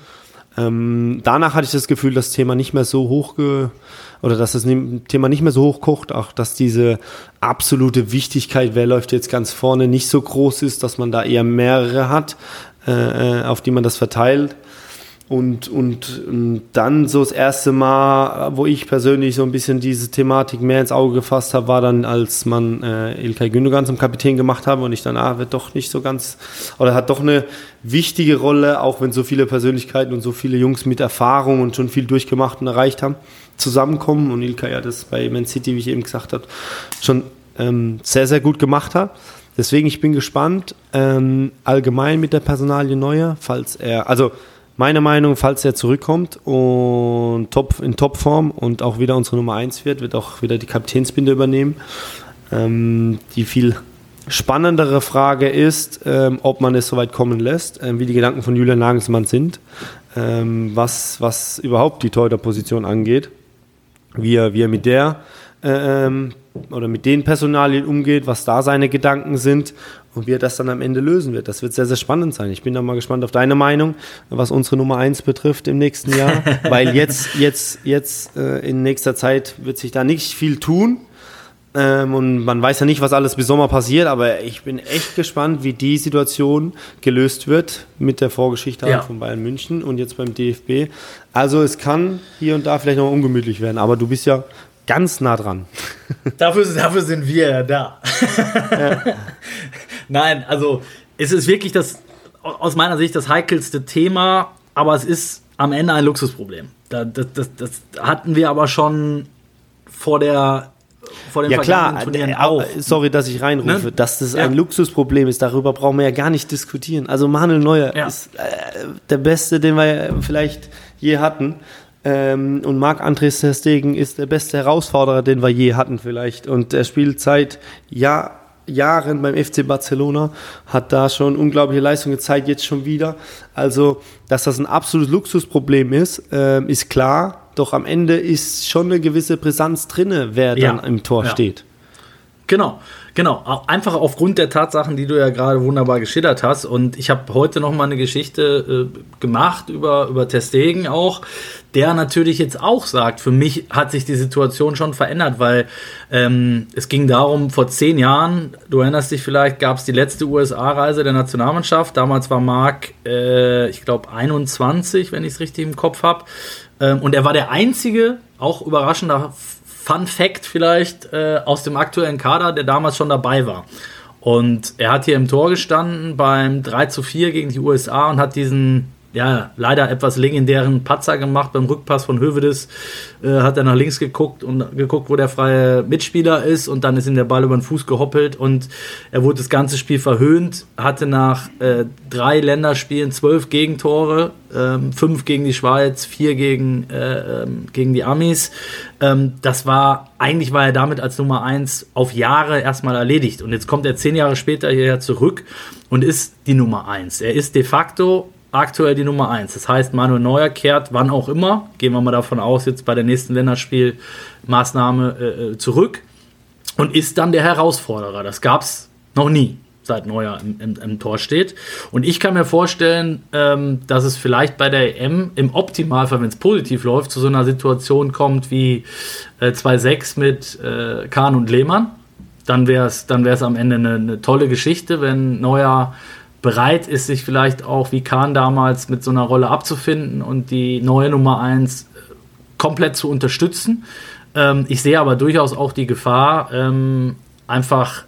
Ähm, danach hatte ich das Gefühl, das Thema nicht mehr so hoch oder dass das Thema nicht mehr so hoch kocht, auch dass diese absolute Wichtigkeit, wer läuft jetzt ganz vorne, nicht so groß ist, dass man da eher mehrere hat, äh, äh auf die man das verteilt. Und, und, und dann so das erste Mal, wo ich persönlich so ein bisschen diese Thematik mehr ins Auge gefasst habe, war dann, als man äh, Ilkay Gündogan zum Kapitän gemacht habe und ich dann, ah, wird doch nicht so ganz, oder hat doch eine wichtige Rolle, auch wenn so viele Persönlichkeiten und so viele Jungs mit Erfahrung und schon viel durchgemacht und erreicht haben, zusammenkommen. Und Ilkay ja das bei Man City, wie ich eben gesagt habe, schon ähm, sehr, sehr gut gemacht hat. Deswegen, ich bin gespannt, ähm, allgemein mit der Personalie Neuer, falls er, also meine Meinung, falls er zurückkommt und top, in Topform und auch wieder unsere Nummer 1 wird, wird auch wieder die Kapitänsbinde übernehmen. Ähm, die viel spannendere Frage ist, ähm, ob man es so weit kommen lässt, ähm, wie die Gedanken von Julian Nagelsmann sind, ähm, was, was überhaupt die Torhüterposition angeht, wie er, wie er mit der äh, ähm, oder mit den Personalien umgeht, was da seine Gedanken sind und wie er das dann am Ende lösen wird. Das wird sehr, sehr spannend sein. Ich bin da mal gespannt auf deine Meinung, was unsere Nummer 1 betrifft im nächsten Jahr, weil jetzt, jetzt, jetzt äh, in nächster Zeit wird sich da nicht viel tun. Ähm, und man weiß ja nicht, was alles bis Sommer passiert, aber ich bin echt gespannt, wie die Situation gelöst wird mit der Vorgeschichte ja. von Bayern München und jetzt beim DFB. Also es kann hier und da vielleicht noch ungemütlich werden, aber du bist ja ganz nah dran. Dafür, dafür sind wir ja da. Ja. Nein, also es ist wirklich das, aus meiner Sicht, das heikelste Thema, aber es ist am Ende ein Luxusproblem. Das, das, das hatten wir aber schon vor der vor den ja klar, Turnieren auch. sorry, dass ich reinrufe, ne? dass das ja. ein Luxusproblem ist, darüber brauchen wir ja gar nicht diskutieren. Also Manuel Neuer ja. ist äh, der Beste, den wir vielleicht je hatten. Ähm, und Marc-André Stegen ist der beste Herausforderer, den wir je hatten vielleicht. Und er spielt seit Jahr, Jahren beim FC Barcelona, hat da schon unglaubliche Leistung gezeigt, jetzt schon wieder. Also, dass das ein absolutes Luxusproblem ist, äh, ist klar. Doch am Ende ist schon eine gewisse Brisanz drinne, wer ja. dann im Tor ja. steht. Genau, genau. Einfach aufgrund der Tatsachen, die du ja gerade wunderbar geschildert hast. Und ich habe heute noch mal eine Geschichte äh, gemacht über, über Testegen auch, der natürlich jetzt auch sagt, für mich hat sich die Situation schon verändert, weil ähm, es ging darum, vor zehn Jahren, du erinnerst dich vielleicht, gab es die letzte USA-Reise der Nationalmannschaft. Damals war Marc, äh, ich glaube, 21, wenn ich es richtig im Kopf habe. Ähm, und er war der einzige, auch überraschender Fun Fact vielleicht äh, aus dem aktuellen Kader, der damals schon dabei war. Und er hat hier im Tor gestanden beim 3 zu 4 gegen die USA und hat diesen ja, leider etwas legendären Patzer gemacht beim Rückpass von Hövedes. Äh, hat er nach links geguckt und geguckt, wo der freie Mitspieler ist und dann ist ihm der Ball über den Fuß gehoppelt und er wurde das ganze Spiel verhöhnt, hatte nach äh, drei Länderspielen zwölf Gegentore, ähm, fünf gegen die Schweiz, vier gegen, äh, ähm, gegen die Amis. Ähm, das war, eigentlich war er damit als Nummer eins auf Jahre erstmal erledigt und jetzt kommt er zehn Jahre später hierher zurück und ist die Nummer eins. Er ist de facto aktuell die Nummer 1. Das heißt, Manuel Neuer kehrt, wann auch immer, gehen wir mal davon aus, jetzt bei der nächsten Länderspielmaßnahme äh, äh, zurück und ist dann der Herausforderer. Das gab es noch nie, seit Neuer im, im, im, Tor steht. Und ich kann mir vorstellen, ähm, dass es vielleicht bei der EM im Optimalfall, wenn es positiv läuft, zu so einer Situation kommt wie äh, 2-6 mit äh, Kahn und Lehmann. Dann wäre es dann am Ende eine, eine tolle Geschichte, wenn Neuer bereit ist, sich vielleicht auch wie Kahn damals mit so einer Rolle abzufinden und die neue Nummer 1 äh, komplett zu unterstützen. Ähm, ich sehe aber durchaus auch die Gefahr, ähm, einfach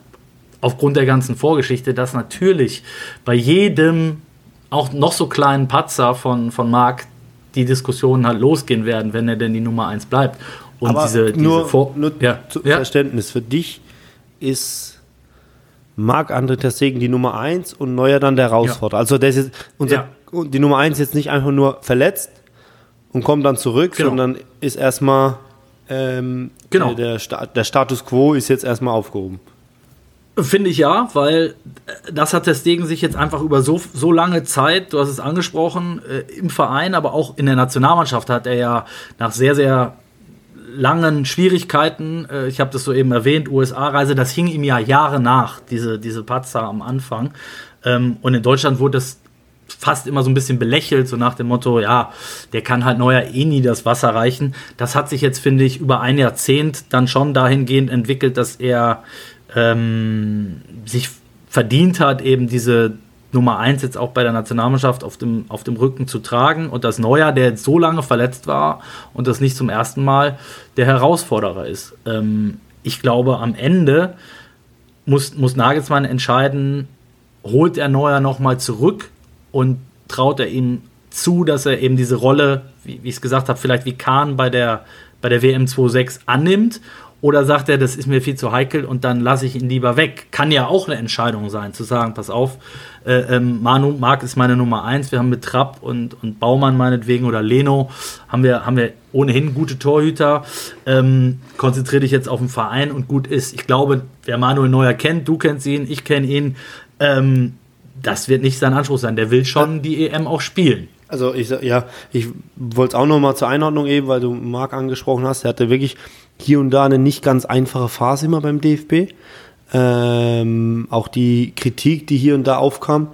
aufgrund der ganzen Vorgeschichte, dass natürlich bei jedem auch noch so kleinen Patzer von, von Marc die Diskussionen halt losgehen werden, wenn er denn die Nummer 1 bleibt. Und aber diese, diese nur, Vor nur ja. ja. Verständnis für dich ist Marc-André Testegen die Nummer 1 und Neuer dann der Herausforderer. Ja. Also der ist jetzt unser, ja. die Nummer 1 jetzt nicht einfach nur verletzt und kommt dann zurück, genau. sondern ist erstmal ähm, genau. der, der Status quo ist jetzt erstmal aufgehoben. Finde ich ja, weil äh, das hat Testegen sich jetzt einfach über so, so lange Zeit, du hast es angesprochen, äh, im Verein, aber auch in der Nationalmannschaft hat er ja nach sehr, sehr langen Schwierigkeiten, äh, ich habe das so eben erwähnt, USA-Reise, das hing ihm ja Jahre nach, diese, diese Patzer am Anfang. Ähm, und in Deutschland wurde das fast immer so ein bisschen belächelt, so nach dem Motto, ja, der kann halt neuer eh nie das Wasser reichen. Das hat sich jetzt, finde ich, über ein Jahrzehnt dann schon dahingehend entwickelt, dass er ähm, sich verdient hat, eben diese Nummer 1 jetzt auch bei der Nationalmannschaft auf dem, auf dem Rücken zu tragen und dass Neuer, der jetzt so lange verletzt war und das nicht zum ersten Mal, der Herausforderer ist. Ähm, ich glaube, am Ende muss, muss Nagelsmann entscheiden, holt er Neuer nochmal zurück und traut er ihm zu, dass er eben diese Rolle, wie, wie ich es gesagt habe, vielleicht wie Kahn bei der, bei der WM 26 annimmt oder sagt er, das ist mir viel zu heikel und dann lasse ich ihn lieber weg? Kann ja auch eine Entscheidung sein, zu sagen, pass auf, äh, ähm, Manu, Marc ist meine Nummer eins. Wir haben mit Trapp und, und Baumann meinetwegen oder Leno haben wir, haben wir ohnehin gute Torhüter. Ähm, konzentriere dich jetzt auf den Verein und gut ist. Ich glaube, wer Manuel Neuer kennt, du kennst ihn, ich kenne ihn, ähm, das wird nicht sein Anspruch sein. Der will schon die EM auch spielen. Also ich ja, ich wollte es auch noch mal zur Einordnung eben, weil du Marc angesprochen hast. Er hatte wirklich hier und da eine nicht ganz einfache Phase immer beim DFB. Ähm, auch die Kritik, die hier und da aufkam,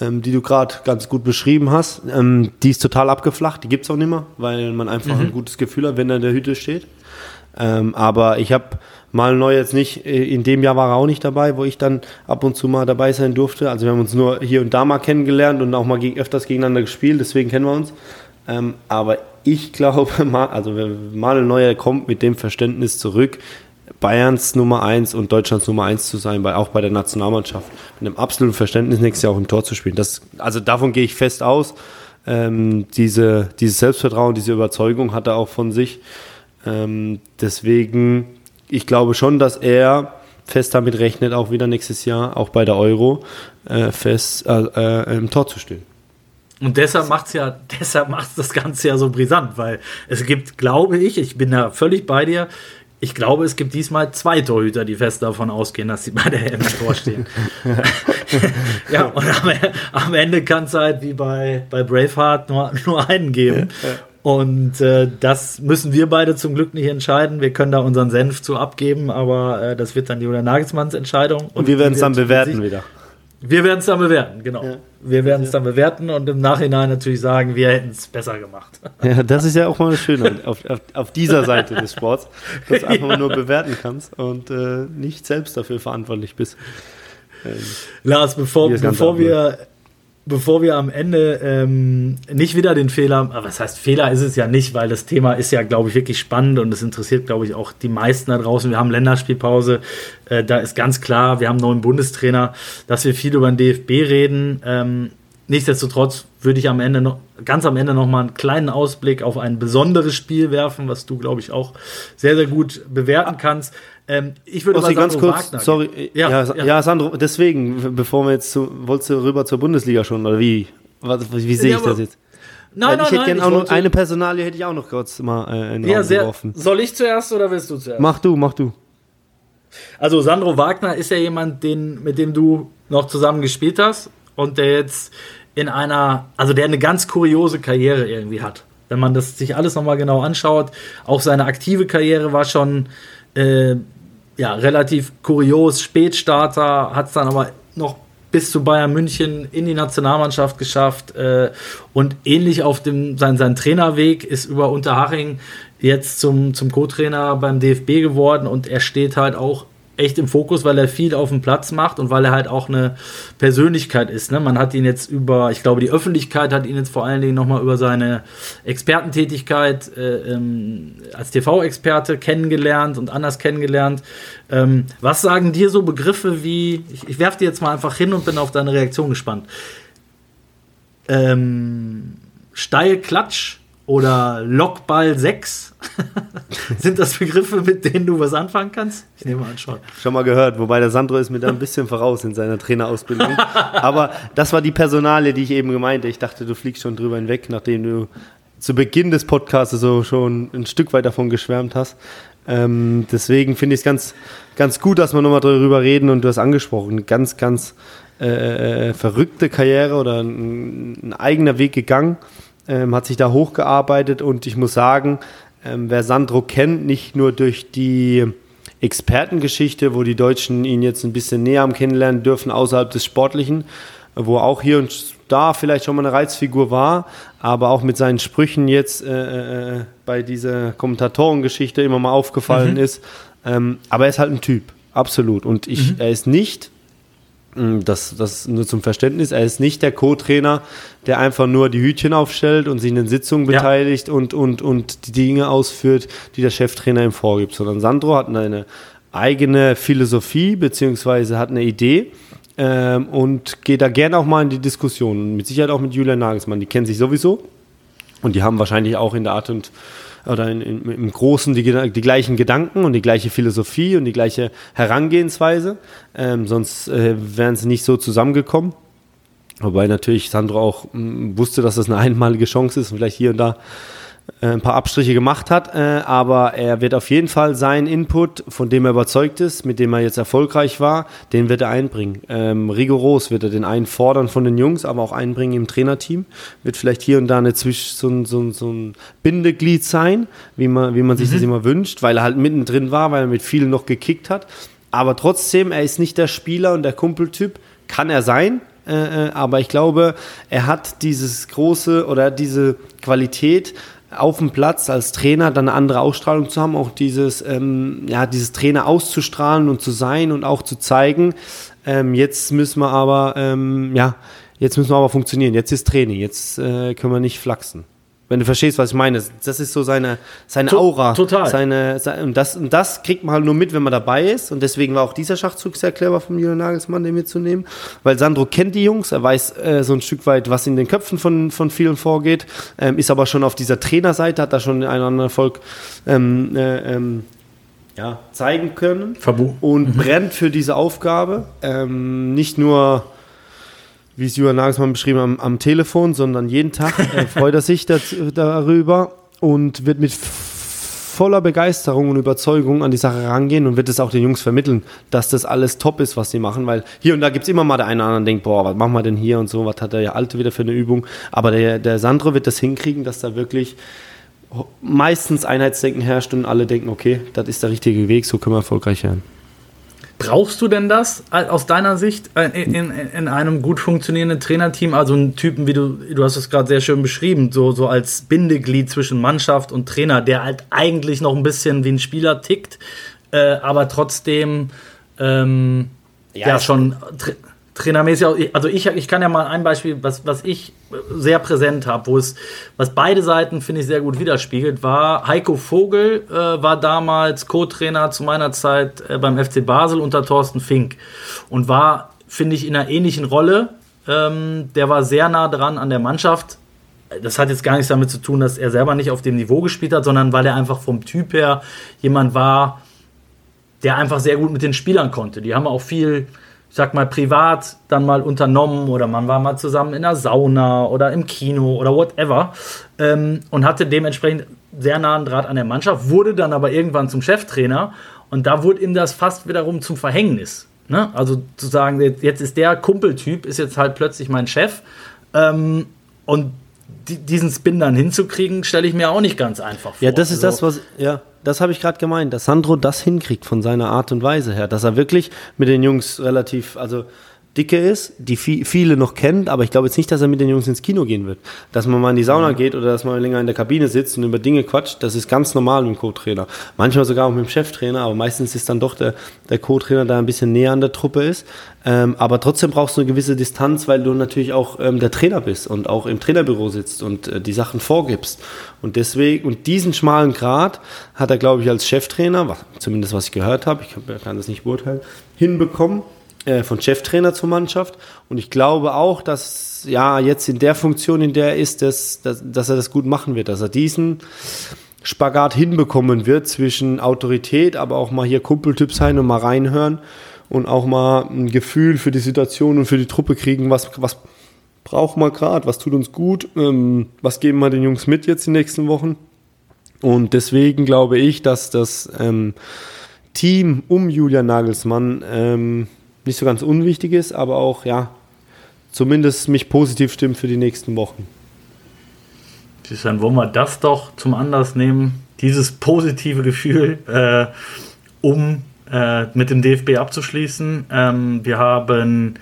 ähm, die du gerade ganz gut beschrieben hast, ähm, die ist total abgeflacht. Die gibt es auch nicht mehr, weil man einfach mhm. ein gutes Gefühl hat, wenn er in der Hütte steht. Ähm, aber ich habe mal neu jetzt nicht, äh, in dem Jahr war er auch nicht dabei, wo ich dann ab und zu mal dabei sein durfte. Also wir haben uns nur hier und da mal kennengelernt und auch mal öfters gegeneinander gespielt, deswegen kennen wir uns. Ähm, aber ich glaube, also wenn Manuel Neuer kommt mit dem Verständnis zurück, Bayerns Nummer 1 und Deutschlands Nummer 1 zu sein, auch bei der Nationalmannschaft. Mit einem absoluten Verständnis nächstes Jahr auch im Tor zu spielen. Das, also davon gehe ich fest aus. Ähm, diese, dieses Selbstvertrauen, diese Überzeugung hat er auch von sich. Ähm, deswegen, ich glaube schon, dass er fest damit rechnet, auch wieder nächstes Jahr, auch bei der Euro, äh, fest äh, äh, im Tor zu stehen. Und deshalb macht es ja, deshalb macht das Ganze ja so brisant, weil es gibt, glaube ich, ich bin da völlig bei dir, ich glaube, es gibt diesmal zwei Torhüter, die fest davon ausgehen, dass sie bei der EM vorstehen. ja, und am, am Ende kann es halt wie bei, bei Braveheart nur, nur einen geben. Und äh, das müssen wir beide zum Glück nicht entscheiden. Wir können da unseren Senf zu abgeben, aber äh, das wird dann Julian Nagelsmanns Entscheidung. Und, und wir werden es dann bewerten wieder. Wir werden es dann bewerten, genau. Ja. Wir werden es dann bewerten und im Nachhinein natürlich sagen, wir hätten es besser gemacht. Ja, das ist ja auch mal das Schöne auf, auf, auf dieser Seite des Sports, dass du einfach ja. nur bewerten kannst und äh, nicht selbst dafür verantwortlich bist. Ähm, Lars, bevor, bevor wir bevor wir am Ende ähm, nicht wieder den Fehler, aber was heißt Fehler ist es ja nicht, weil das Thema ist ja, glaube ich, wirklich spannend und es interessiert, glaube ich, auch die meisten da draußen. Wir haben Länderspielpause, äh, da ist ganz klar, wir haben einen neuen Bundestrainer, dass wir viel über den DFB reden. Ähm, nichtsdestotrotz würde ich am Ende noch, ganz am Ende noch mal einen kleinen Ausblick auf ein besonderes Spiel werfen, was du, glaube ich, auch sehr, sehr gut bewerten kannst. Ähm, ich würde mal ganz kurz, Wagner sorry, ja, ja, ja, ja, Sandro, deswegen, bevor wir jetzt zu, wolltest du rüber zur Bundesliga schon, oder wie? Was, wie, wie sehe ich das jetzt? Nein, nein, ich hätte nein, gerne auch noch eine Personalie hätte ich auch noch kurz mal äh, in den ja, Raum sehr, geworfen. Soll ich zuerst oder willst du zuerst? Mach du, mach du. Also Sandro Wagner ist ja jemand, den, mit dem du noch zusammen gespielt hast und der jetzt in einer, also der eine ganz kuriose Karriere irgendwie hat. Wenn man das sich alles nochmal genau anschaut, auch seine aktive Karriere war schon äh, ja, relativ kurios. Spätstarter, hat es dann aber noch bis zu Bayern München in die Nationalmannschaft geschafft äh, und ähnlich auf dem sein, sein Trainerweg ist über Unterhaching jetzt zum, zum Co-Trainer beim DFB geworden und er steht halt auch echt im Fokus, weil er viel auf dem Platz macht und weil er halt auch eine Persönlichkeit ist. Ne? Man hat ihn jetzt über, ich glaube, die Öffentlichkeit hat ihn jetzt vor allen Dingen nochmal über seine Expertentätigkeit äh, ähm, als TV-Experte kennengelernt und anders kennengelernt. Ähm, was sagen dir so Begriffe wie, ich, ich werfe dir jetzt mal einfach hin und bin auf deine Reaktion gespannt. Ähm, steil Klatsch oder Lockball 6. Sind das Begriffe, mit denen du was anfangen kannst? Ich nehme an, schon. Schon mal gehört, wobei der Sandro ist mir da ein bisschen voraus in seiner Trainerausbildung. Aber das war die Personale, die ich eben gemeinte. Ich dachte, du fliegst schon drüber hinweg, nachdem du zu Beginn des Podcasts so schon ein Stück weit davon geschwärmt hast. Ähm, deswegen finde ich es ganz, ganz gut, dass wir nochmal darüber reden und du hast angesprochen, ganz, ganz äh, äh verrückte Karriere oder ein, ein eigener Weg gegangen ähm, hat sich da hochgearbeitet und ich muss sagen, ähm, wer Sandro kennt, nicht nur durch die Expertengeschichte, wo die Deutschen ihn jetzt ein bisschen näher am kennenlernen dürfen, außerhalb des Sportlichen, wo auch hier und da vielleicht schon mal eine Reizfigur war, aber auch mit seinen Sprüchen jetzt äh, äh, bei dieser Kommentatorengeschichte immer mal aufgefallen mhm. ist. Ähm, aber er ist halt ein Typ, absolut. Und ich, mhm. er ist nicht das, das nur zum Verständnis. Er ist nicht der Co-Trainer, der einfach nur die Hütchen aufstellt und sich in den Sitzungen ja. beteiligt und, und, und die Dinge ausführt, die der Cheftrainer ihm vorgibt, sondern Sandro hat eine eigene Philosophie beziehungsweise hat eine Idee ähm, und geht da gerne auch mal in die Diskussion. Mit Sicherheit auch mit Julian Nagelsmann. Die kennen sich sowieso und die haben wahrscheinlich auch in der Art und oder in, in, im Großen die, die, gleichen Gedanken und die gleiche Philosophie und die gleiche Herangehensweise. Ähm, sonst äh, wären sie nicht so zusammengekommen. Wobei natürlich Sandro auch m, wusste, dass das eine einmalige Chance ist und vielleicht hier und da ein paar Abstriche gemacht hat, äh, aber er wird auf jeden Fall seinen Input, von dem er überzeugt ist, mit dem er jetzt erfolgreich war, den wird er einbringen. Ähm, rigoros wird er den einfordern von den Jungs, aber auch einbringen im Trainerteam. Wird vielleicht hier und da eine Zwisch so, so, so ein Bindeglied sein, wie man, wie man sich mhm. das immer wünscht, weil er halt mittendrin war, weil er mit vielen noch gekickt hat. Aber trotzdem, er ist nicht der Spieler und der Kumpeltyp. Kann er sein, äh, äh aber ich glaube, er hat dieses große oder diese Qualität, auf dem Platz als Trainer dann eine andere Ausstrahlung zu haben, auch dieses, ähm, ja, dieses Trainer auszustrahlen und zu sein und auch zu zeigen. Ähm, jetzt müssen wir aber, ähm, ja, jetzt müssen wir aber funktionieren. Jetzt ist Training, jetzt äh, können wir nicht flachsen. Wenn du verstehst, was ich meine. Das ist so seine, seine Aura. Total. Seine, und, das, und das kriegt man halt nur mit, wenn man dabei ist. Und deswegen war auch dieser Schachzug sehr clever von Julian Nagelsmann, den mitzunehmen. Weil Sandro kennt die Jungs, er weiß äh, so ein Stück weit, was in den Köpfen von, von vielen vorgeht. Ähm, ist aber schon auf dieser Trainerseite, hat da schon einen anderen Erfolg ähm, äh, ähm, ja, zeigen können. Fabu. Und mhm. brennt für diese Aufgabe. Ähm, nicht nur wie es Julian Nagelsmann beschrieben hat, am, am Telefon, sondern jeden Tag äh, freut er sich das, darüber und wird mit voller Begeisterung und Überzeugung an die Sache rangehen und wird es auch den Jungs vermitteln, dass das alles top ist, was sie machen, weil hier und da gibt es immer mal der eine oder andere, denkt, boah, was machen wir denn hier und so, was hat der Alte wieder für eine Übung, aber der, der Sandro wird das hinkriegen, dass da wirklich meistens Einheitsdenken herrscht und alle denken, okay, das ist der richtige Weg, so können wir erfolgreich werden. Brauchst du denn das aus deiner Sicht in, in, in einem gut funktionierenden Trainerteam? Also einen Typen, wie du, du hast es gerade sehr schön beschrieben, so, so als Bindeglied zwischen Mannschaft und Trainer, der halt eigentlich noch ein bisschen wie ein Spieler tickt, äh, aber trotzdem ähm, ja, ja schon trainermäßig auch, also ich, ich kann ja mal ein Beispiel, was, was ich sehr präsent habe, wo es, was beide Seiten, finde ich, sehr gut widerspiegelt, war Heiko Vogel, äh, war damals Co-Trainer zu meiner Zeit äh, beim FC Basel unter Thorsten Fink und war, finde ich, in einer ähnlichen Rolle. Ähm, der war sehr nah dran an der Mannschaft. Das hat jetzt gar nichts damit zu tun, dass er selber nicht auf dem Niveau gespielt hat, sondern weil er einfach vom Typ her jemand war, der einfach sehr gut mit den Spielern konnte. Die haben auch viel ich sag mal, privat dann mal unternommen oder man war mal zusammen in der Sauna oder im Kino oder whatever ähm, und hatte dementsprechend sehr nahen Draht an der Mannschaft, wurde dann aber irgendwann zum Cheftrainer und da wurde ihm das fast wiederum zum Verhängnis. Ne? Also zu sagen, jetzt ist der Kumpeltyp, ist jetzt halt plötzlich mein Chef ähm, und diesen Spin dann hinzukriegen, stelle ich mir auch nicht ganz einfach vor. Ja, das ist also, das, was, ja, das habe ich gerade gemeint, dass Sandro das hinkriegt von seiner Art und Weise her, dass er wirklich mit den Jungs relativ, also dicke ist, die viele noch kennt, aber ich glaube jetzt nicht, dass er mit den Jungs ins Kino gehen wird. Dass man mal in die Sauna geht oder dass man länger in der Kabine sitzt und über Dinge quatscht, das ist ganz normal mit dem Co-Trainer. Manchmal sogar auch mit dem Cheftrainer, aber meistens ist dann doch der, der Co-Trainer da ein bisschen näher an der Truppe ist. Ähm, aber trotzdem brauchst du eine gewisse Distanz, weil du natürlich auch ähm, der Trainer bist und auch im Trainerbüro sitzt und äh, die Sachen vorgibst. Und deswegen, und diesen schmalen Grad hat er, glaube ich, als Cheftrainer, was, zumindest was ich gehört habe, ich kann das nicht beurteilen, hinbekommen äh, von Cheftrainer zur Mannschaft. Und ich glaube auch, dass ja jetzt in der Funktion, in der er ist, dass, dass, dass er das gut machen wird, dass er diesen Spagat hinbekommen wird zwischen Autorität, aber auch mal hier Kumpeltyp sein und mal reinhören und auch mal ein Gefühl für die Situation und für die Truppe kriegen, was, was braucht man gerade, was tut uns gut, ähm, was geben wir den Jungs mit jetzt die nächsten Wochen. Und deswegen glaube ich, dass das ähm, Team um Julian Nagelsmann ähm, nicht so ganz unwichtig ist, aber auch, ja, zumindest mich positiv stimmt für die nächsten Wochen. Dann wollen wir das doch zum Anlass nehmen, dieses positive Gefühl, äh, um äh, mit dem DFB abzuschließen. Ähm, wir haben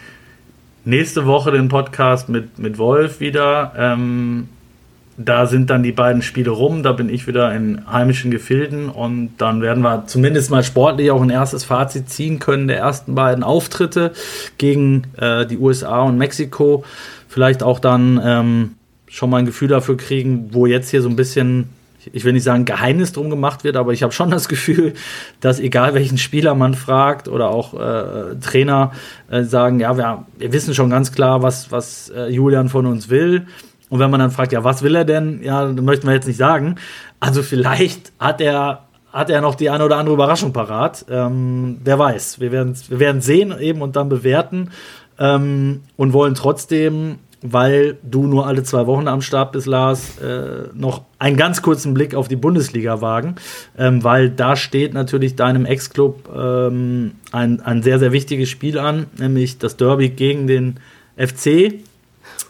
nächste Woche den Podcast mit, mit Wolf wieder. Ähm, da sind dann die beiden Spiele rum, da bin ich wieder in heimischen Gefilden und dann werden wir zumindest mal sportlich auch ein erstes Fazit ziehen können der ersten beiden Auftritte gegen äh, die USA und Mexiko. Vielleicht auch dann ähm, schon mal ein Gefühl dafür kriegen, wo jetzt hier so ein bisschen, ich will nicht sagen Geheimnis drum gemacht wird, aber ich habe schon das Gefühl, dass egal welchen Spieler man fragt oder auch äh, Trainer äh, sagen, ja, wir, wir, wissen schon ganz klar, was, was äh, Julian von uns will und wenn man dann fragt, ja, was will er denn? Ja, möchten wir jetzt nicht sagen. Also vielleicht hat er, hat er noch die eine oder andere Überraschung parat. Ähm, wer weiß. Wir werden wir werden sehen eben und dann bewerten ähm, und wollen trotzdem, weil du nur alle zwei Wochen am Start bist, Lars, äh, noch einen ganz kurzen Blick auf die Bundesliga wagen, ähm, weil da steht natürlich deinem Ex-Club ähm, ein, ein sehr, sehr wichtiges Spiel an, nämlich das Derby gegen den FC.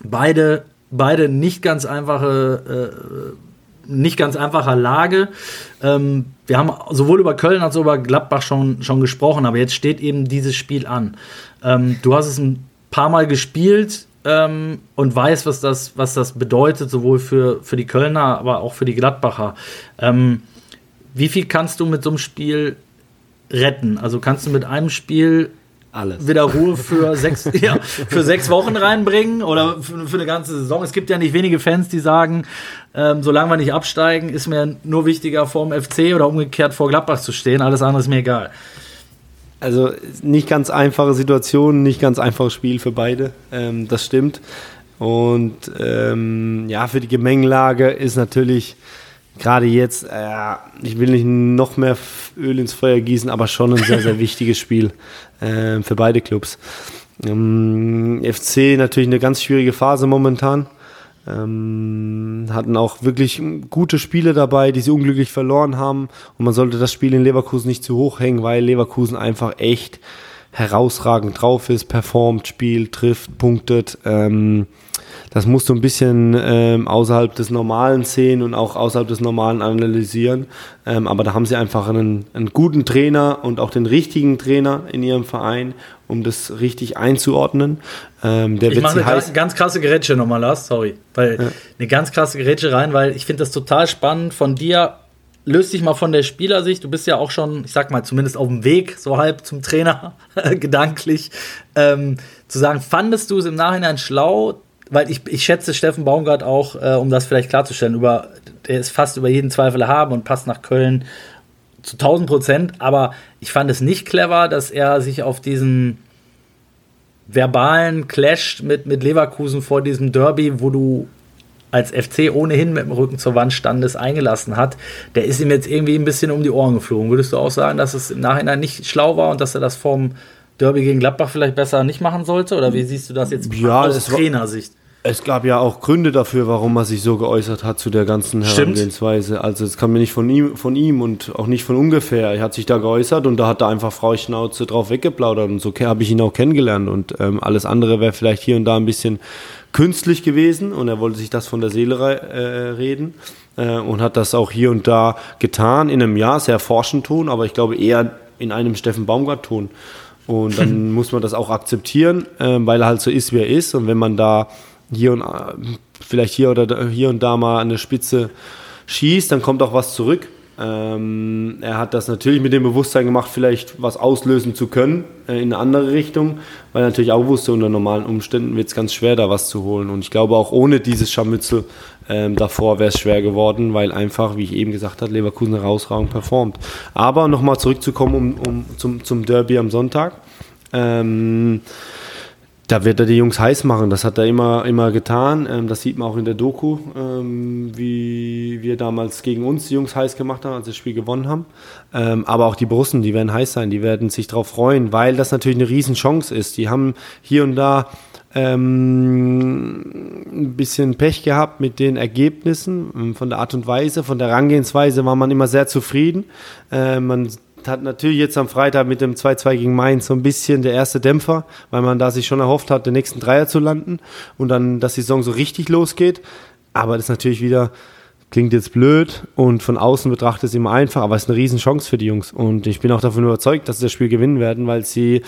Beide beide nicht ganz einfache, äh, nicht ganz einfacher Lage. Ähm, wir haben sowohl über Köln als auch über Gladbach schon, schon gesprochen, aber jetzt steht eben dieses Spiel an. Ähm, du hast es ein paar Mal gespielt ähm, und weißt, was das, was das bedeutet, sowohl für, für die Kölner, aber auch für die Gladbacher. Ähm, wie viel kannst du mit so einem Spiel retten? Also kannst du mit einem Spiel alles. wieder Ruhe für sechs, ja, für sechs Wochen reinbringen oder für, für, eine ganze Saison. Es gibt ja nicht wenige Fans, die sagen, ähm, solange wir nicht absteigen, ist mir nur wichtiger, vor dem FC oder umgekehrt vor Gladbach zu stehen. Alles andere ist mir egal. Also nicht ganz einfache Situation, nicht ganz einfaches Spiel für beide. Ähm, das stimmt. Und ähm, ja, für die Gemengelage ist natürlich gerade jetzt, äh, ich will nicht noch mehr Öl ins Feuer gießen, aber schon ein sehr, sehr wichtiges Spiel äh, für beide Clubs. Ähm, FC natürlich eine ganz schwierige Phase momentan. Ähm, hatten auch wirklich gute Spiele dabei, die sie unglücklich verloren haben. Und man sollte das Spiel in Leverkusen nicht zu hoch hängen, weil Leverkusen einfach echt herausragend drauf ist, performt, spielt, trifft, punktet. Ähm, das musst du ein bisschen ähm, außerhalb des Normalen sehen und auch außerhalb des Normalen analysieren. Ähm, aber da haben sie einfach einen, einen guten Trainer und auch den richtigen Trainer in ihrem Verein, um das richtig einzuordnen. Ähm, der ich mache eine ganz, ganz krasse Gerätsche nochmal, Lars, sorry. Weil ja. Eine ganz krasse Gerätsche rein, weil ich finde das total spannend von dir löst dich mal von der Spielersicht. Du bist ja auch schon, ich sag mal, zumindest auf dem Weg, so halb zum Trainer, gedanklich, ähm, zu sagen, fandest du es im Nachhinein schlau? Weil ich, ich schätze Steffen Baumgart auch, äh, um das vielleicht klarzustellen, über, der ist fast über jeden Zweifel haben und passt nach Köln zu 1000 Prozent. Aber ich fand es nicht clever, dass er sich auf diesen verbalen Clash mit, mit Leverkusen vor diesem Derby, wo du als FC ohnehin mit dem Rücken zur Wand standest, eingelassen hat, der ist ihm jetzt irgendwie ein bisschen um die Ohren geflogen. Würdest du auch sagen, dass es im Nachhinein nicht schlau war und dass er das vom Derby gegen Gladbach vielleicht besser nicht machen sollte? Oder wie siehst du das jetzt ja, aus Trainersicht? Es gab ja auch Gründe dafür, warum er sich so geäußert hat zu der ganzen Herangehensweise. Stimmt. Also es kam mir nicht von ihm, von ihm und auch nicht von ungefähr. Er hat sich da geäußert und da hat er einfach Frau Schnauze drauf weggeplaudert und so habe ich ihn auch kennengelernt und ähm, alles andere wäre vielleicht hier und da ein bisschen künstlich gewesen und er wollte sich das von der Seele äh, reden äh, und hat das auch hier und da getan, in einem Jahr sehr forschend Ton, aber ich glaube eher in einem Steffen Baumgart Ton. Und dann muss man das auch akzeptieren, äh, weil er halt so ist, wie er ist. Und wenn man da hier und äh, vielleicht hier oder hier und da mal an der Spitze schießt, dann kommt auch was zurück. Ähm, er hat das natürlich mit dem Bewusstsein gemacht, vielleicht was auslösen zu können äh, in eine andere Richtung, weil er natürlich auch wusste, unter normalen Umständen wird es ganz schwer, da was zu holen. Und ich glaube, auch ohne dieses Scharmützel ähm, davor wäre es schwer geworden, weil einfach, wie ich eben gesagt habe, Leverkusen herausragend performt. Aber nochmal zurückzukommen um, um, zum, zum Derby am Sonntag. Ähm, da wird er die Jungs heiß machen. Das hat er immer, immer getan. Ähm, das sieht man auch in der Doku, ähm, wie wir damals gegen uns die Jungs heiß gemacht haben, als wir das Spiel gewonnen haben. Ähm, aber auch die Brussen, die werden heiß sein, die werden sich darauf freuen, weil das natürlich eine Riesenchance ist. Die haben hier und da ähm, ein bisschen Pech gehabt mit den Ergebnissen, von der Art und Weise, von der Herangehensweise war man immer sehr zufrieden. Äh, man hat natürlich jetzt am Freitag mit dem 2-2 gegen Mainz so ein bisschen der erste Dämpfer, weil man da sich schon erhofft hat, den nächsten Dreier zu landen und dann, dass die Saison so richtig losgeht. Aber das ist natürlich wieder, klingt jetzt blöd und von außen betrachtet es immer einfach, aber es ist eine Riesenchance für die Jungs. Und ich bin auch davon überzeugt, dass sie das Spiel gewinnen werden, weil sie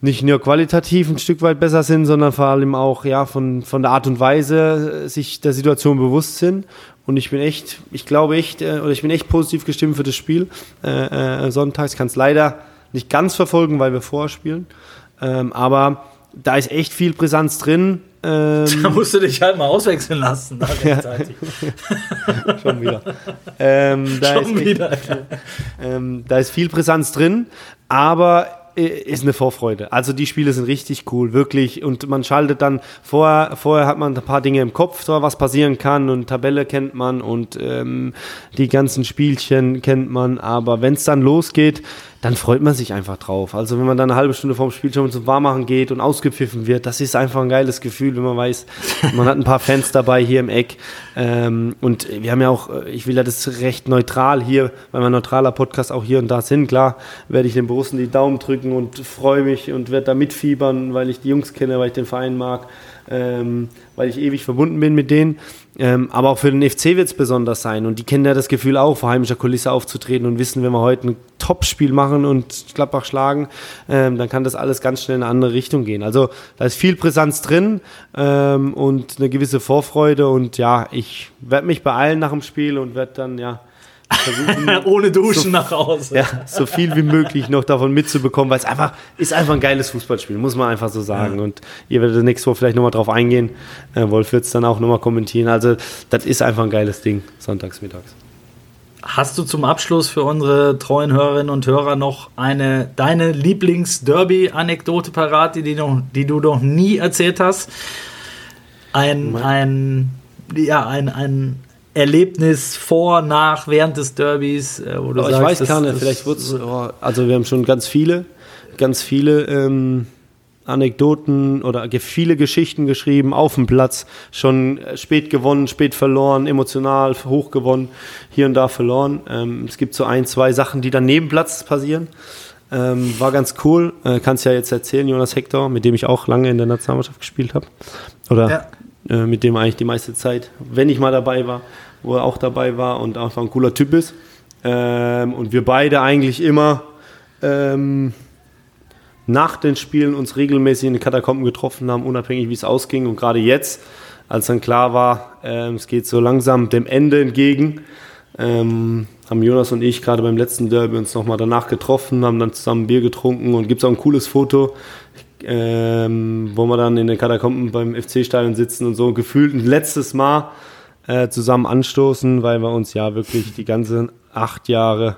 nicht nur qualitativ ein Stück weit besser sind, sondern vor allem auch ja, von, von der Art und Weise sich der Situation bewusst sind und ich bin echt, ich glaube echt, äh, oder ich bin echt positiv gestimmt für das Spiel äh, äh, sonntags. Ich kann es leider nicht ganz verfolgen, weil wir vorher spielen. Ähm, aber da ist echt viel Brisanz drin. Ähm, da musst du dich halt mal auswechseln lassen. Ja. Schon wieder. Ähm, da Schon ist wieder. Echt, ähm, da ist viel Brisanz drin, aber ist eine Vorfreude. Also die Spiele sind richtig cool, wirklich. Und man schaltet dann vorher, vorher hat man ein paar Dinge im Kopf, so was passieren kann und Tabelle kennt man und ähm, die ganzen Spielchen kennt man. Aber wenn es dann losgeht, dann freut man sich einfach drauf. Also wenn man dann eine halbe Stunde vorm Spiel schon zum Warmmachen geht und ausgepfiffen wird, das ist einfach ein geiles Gefühl, wenn man weiß, man hat ein paar Fans dabei hier im Eck. Ähm, und wir haben ja auch, ich will ja das recht neutral hier, weil wir ein neutraler Podcast auch hier und da sind. Klar werde ich den Borussen die Daumen drücken und freue mich und werde da mitfiebern, weil ich die Jungs kenne, weil ich den Verein mag ähm, weil ich ewig verbunden bin mit denen. Ähm, aber auch für den FC wird es besonders sein. Und die kennen ja das Gefühl auch, vor heimischer Kulisse aufzutreten und wissen, wenn wir heute ein Top-Spiel machen und Gladbach schlagen, ähm, dann kann das alles ganz schnell in eine andere Richtung gehen. Also da ist viel Brisanz drin ähm, und eine gewisse Vorfreude. Und ja, ich werde mich beeilen nach dem Spiel und werde dann ja Ohne Duschen so, nach Hause. Ja, so viel wie möglich noch davon mitzubekommen, weil es einfach ist einfach ein geiles Fußballspiel, muss man einfach so sagen. Ja. Und ihr werdet nächste Woche vielleicht nochmal drauf eingehen. Äh, Wolf wird es dann auch nochmal kommentieren. Also, das ist einfach ein geiles Ding, sonntags mittags. Hast du zum Abschluss für unsere treuen Hörerinnen und Hörer noch eine deine Lieblings-Derby-Anekdote parat, die, die, noch, die du noch nie erzählt hast? Ein, ein, ja, ein, ein Erlebnis vor, nach, während des Derbys? Äh, wo du oh, sagst, ich weiß gar nicht, vielleicht wird es, oh, also wir haben schon ganz viele, ganz viele ähm, Anekdoten oder viele Geschichten geschrieben auf dem Platz, schon äh, spät gewonnen, spät verloren, emotional hoch gewonnen, hier und da verloren. Ähm, es gibt so ein, zwei Sachen, die dann neben Platz passieren. Ähm, war ganz cool. Äh, kannst ja jetzt erzählen, Jonas Hector, mit dem ich auch lange in der Nationalmannschaft gespielt habe. Oder ja äh, mit dem eigentlich die meiste Zeit, wenn ich mal dabei war, wo er auch dabei war und einfach ein cooler Typ ist. Ähm, und wir beide eigentlich immer ähm, nach den Spielen uns regelmäßig in den Katakomben getroffen haben, unabhängig wie es ausging. Und gerade jetzt, als dann klar war, äh, es geht so langsam dem Ende entgegen, ähm, haben Jonas und ich gerade beim letzten Derby uns nochmal danach getroffen, haben dann zusammen Bier getrunken und gibt es auch ein cooles Foto, ähm, wo wir dann in den Katakomben beim FC-Stadion sitzen und so gefühlt ein letztes Mal äh, zusammen anstoßen, weil wir uns ja wirklich die ganzen acht Jahre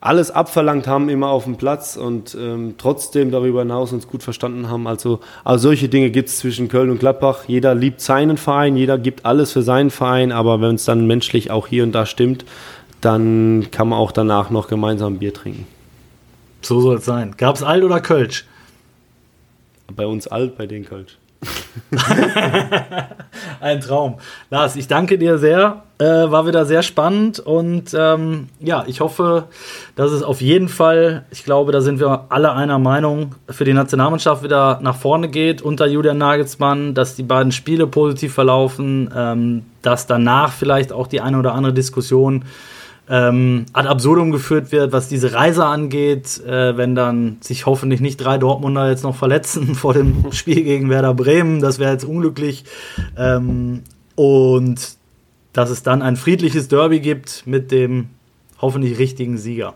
alles abverlangt haben, immer auf dem Platz und ähm, trotzdem darüber hinaus uns gut verstanden haben. Also, also solche Dinge gibt es zwischen Köln und Gladbach. Jeder liebt seinen Verein, jeder gibt alles für seinen Verein, aber wenn es dann menschlich auch hier und da stimmt, dann kann man auch danach noch gemeinsam Bier trinken. So soll es sein. Gab es Alt oder Kölsch? Bei uns Alt, bei den Kölsch. Ein Traum. Lars, ich danke dir sehr. Äh, war wieder sehr spannend und ähm, ja, ich hoffe, dass es auf jeden Fall, ich glaube, da sind wir alle einer Meinung, für die Nationalmannschaft wieder nach vorne geht unter Julian Nagelsmann, dass die beiden Spiele positiv verlaufen, ähm, dass danach vielleicht auch die eine oder andere Diskussion ähm, ad absurdum geführt wird, was diese Reise angeht, äh, wenn dann sich hoffentlich nicht drei Dortmunder jetzt noch verletzen vor dem Spiel gegen Werder Bremen, das wäre jetzt unglücklich. Ähm, und dass es dann ein friedliches Derby gibt mit dem hoffentlich richtigen Sieger.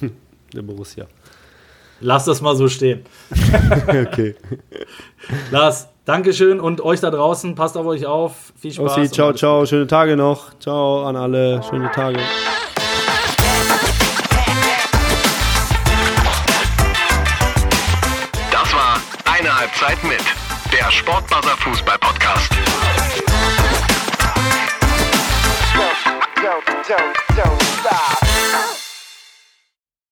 Der Borussia. Lass das mal so stehen. okay. Lars, Dankeschön und euch da draußen, passt auf euch auf. Viel Spaß. Ossi, ciao, ciao, schöne Tage noch. Ciao an alle, schöne Tage. Das war eine Halbzeit mit der Sportbuzzer Fußball Podcast.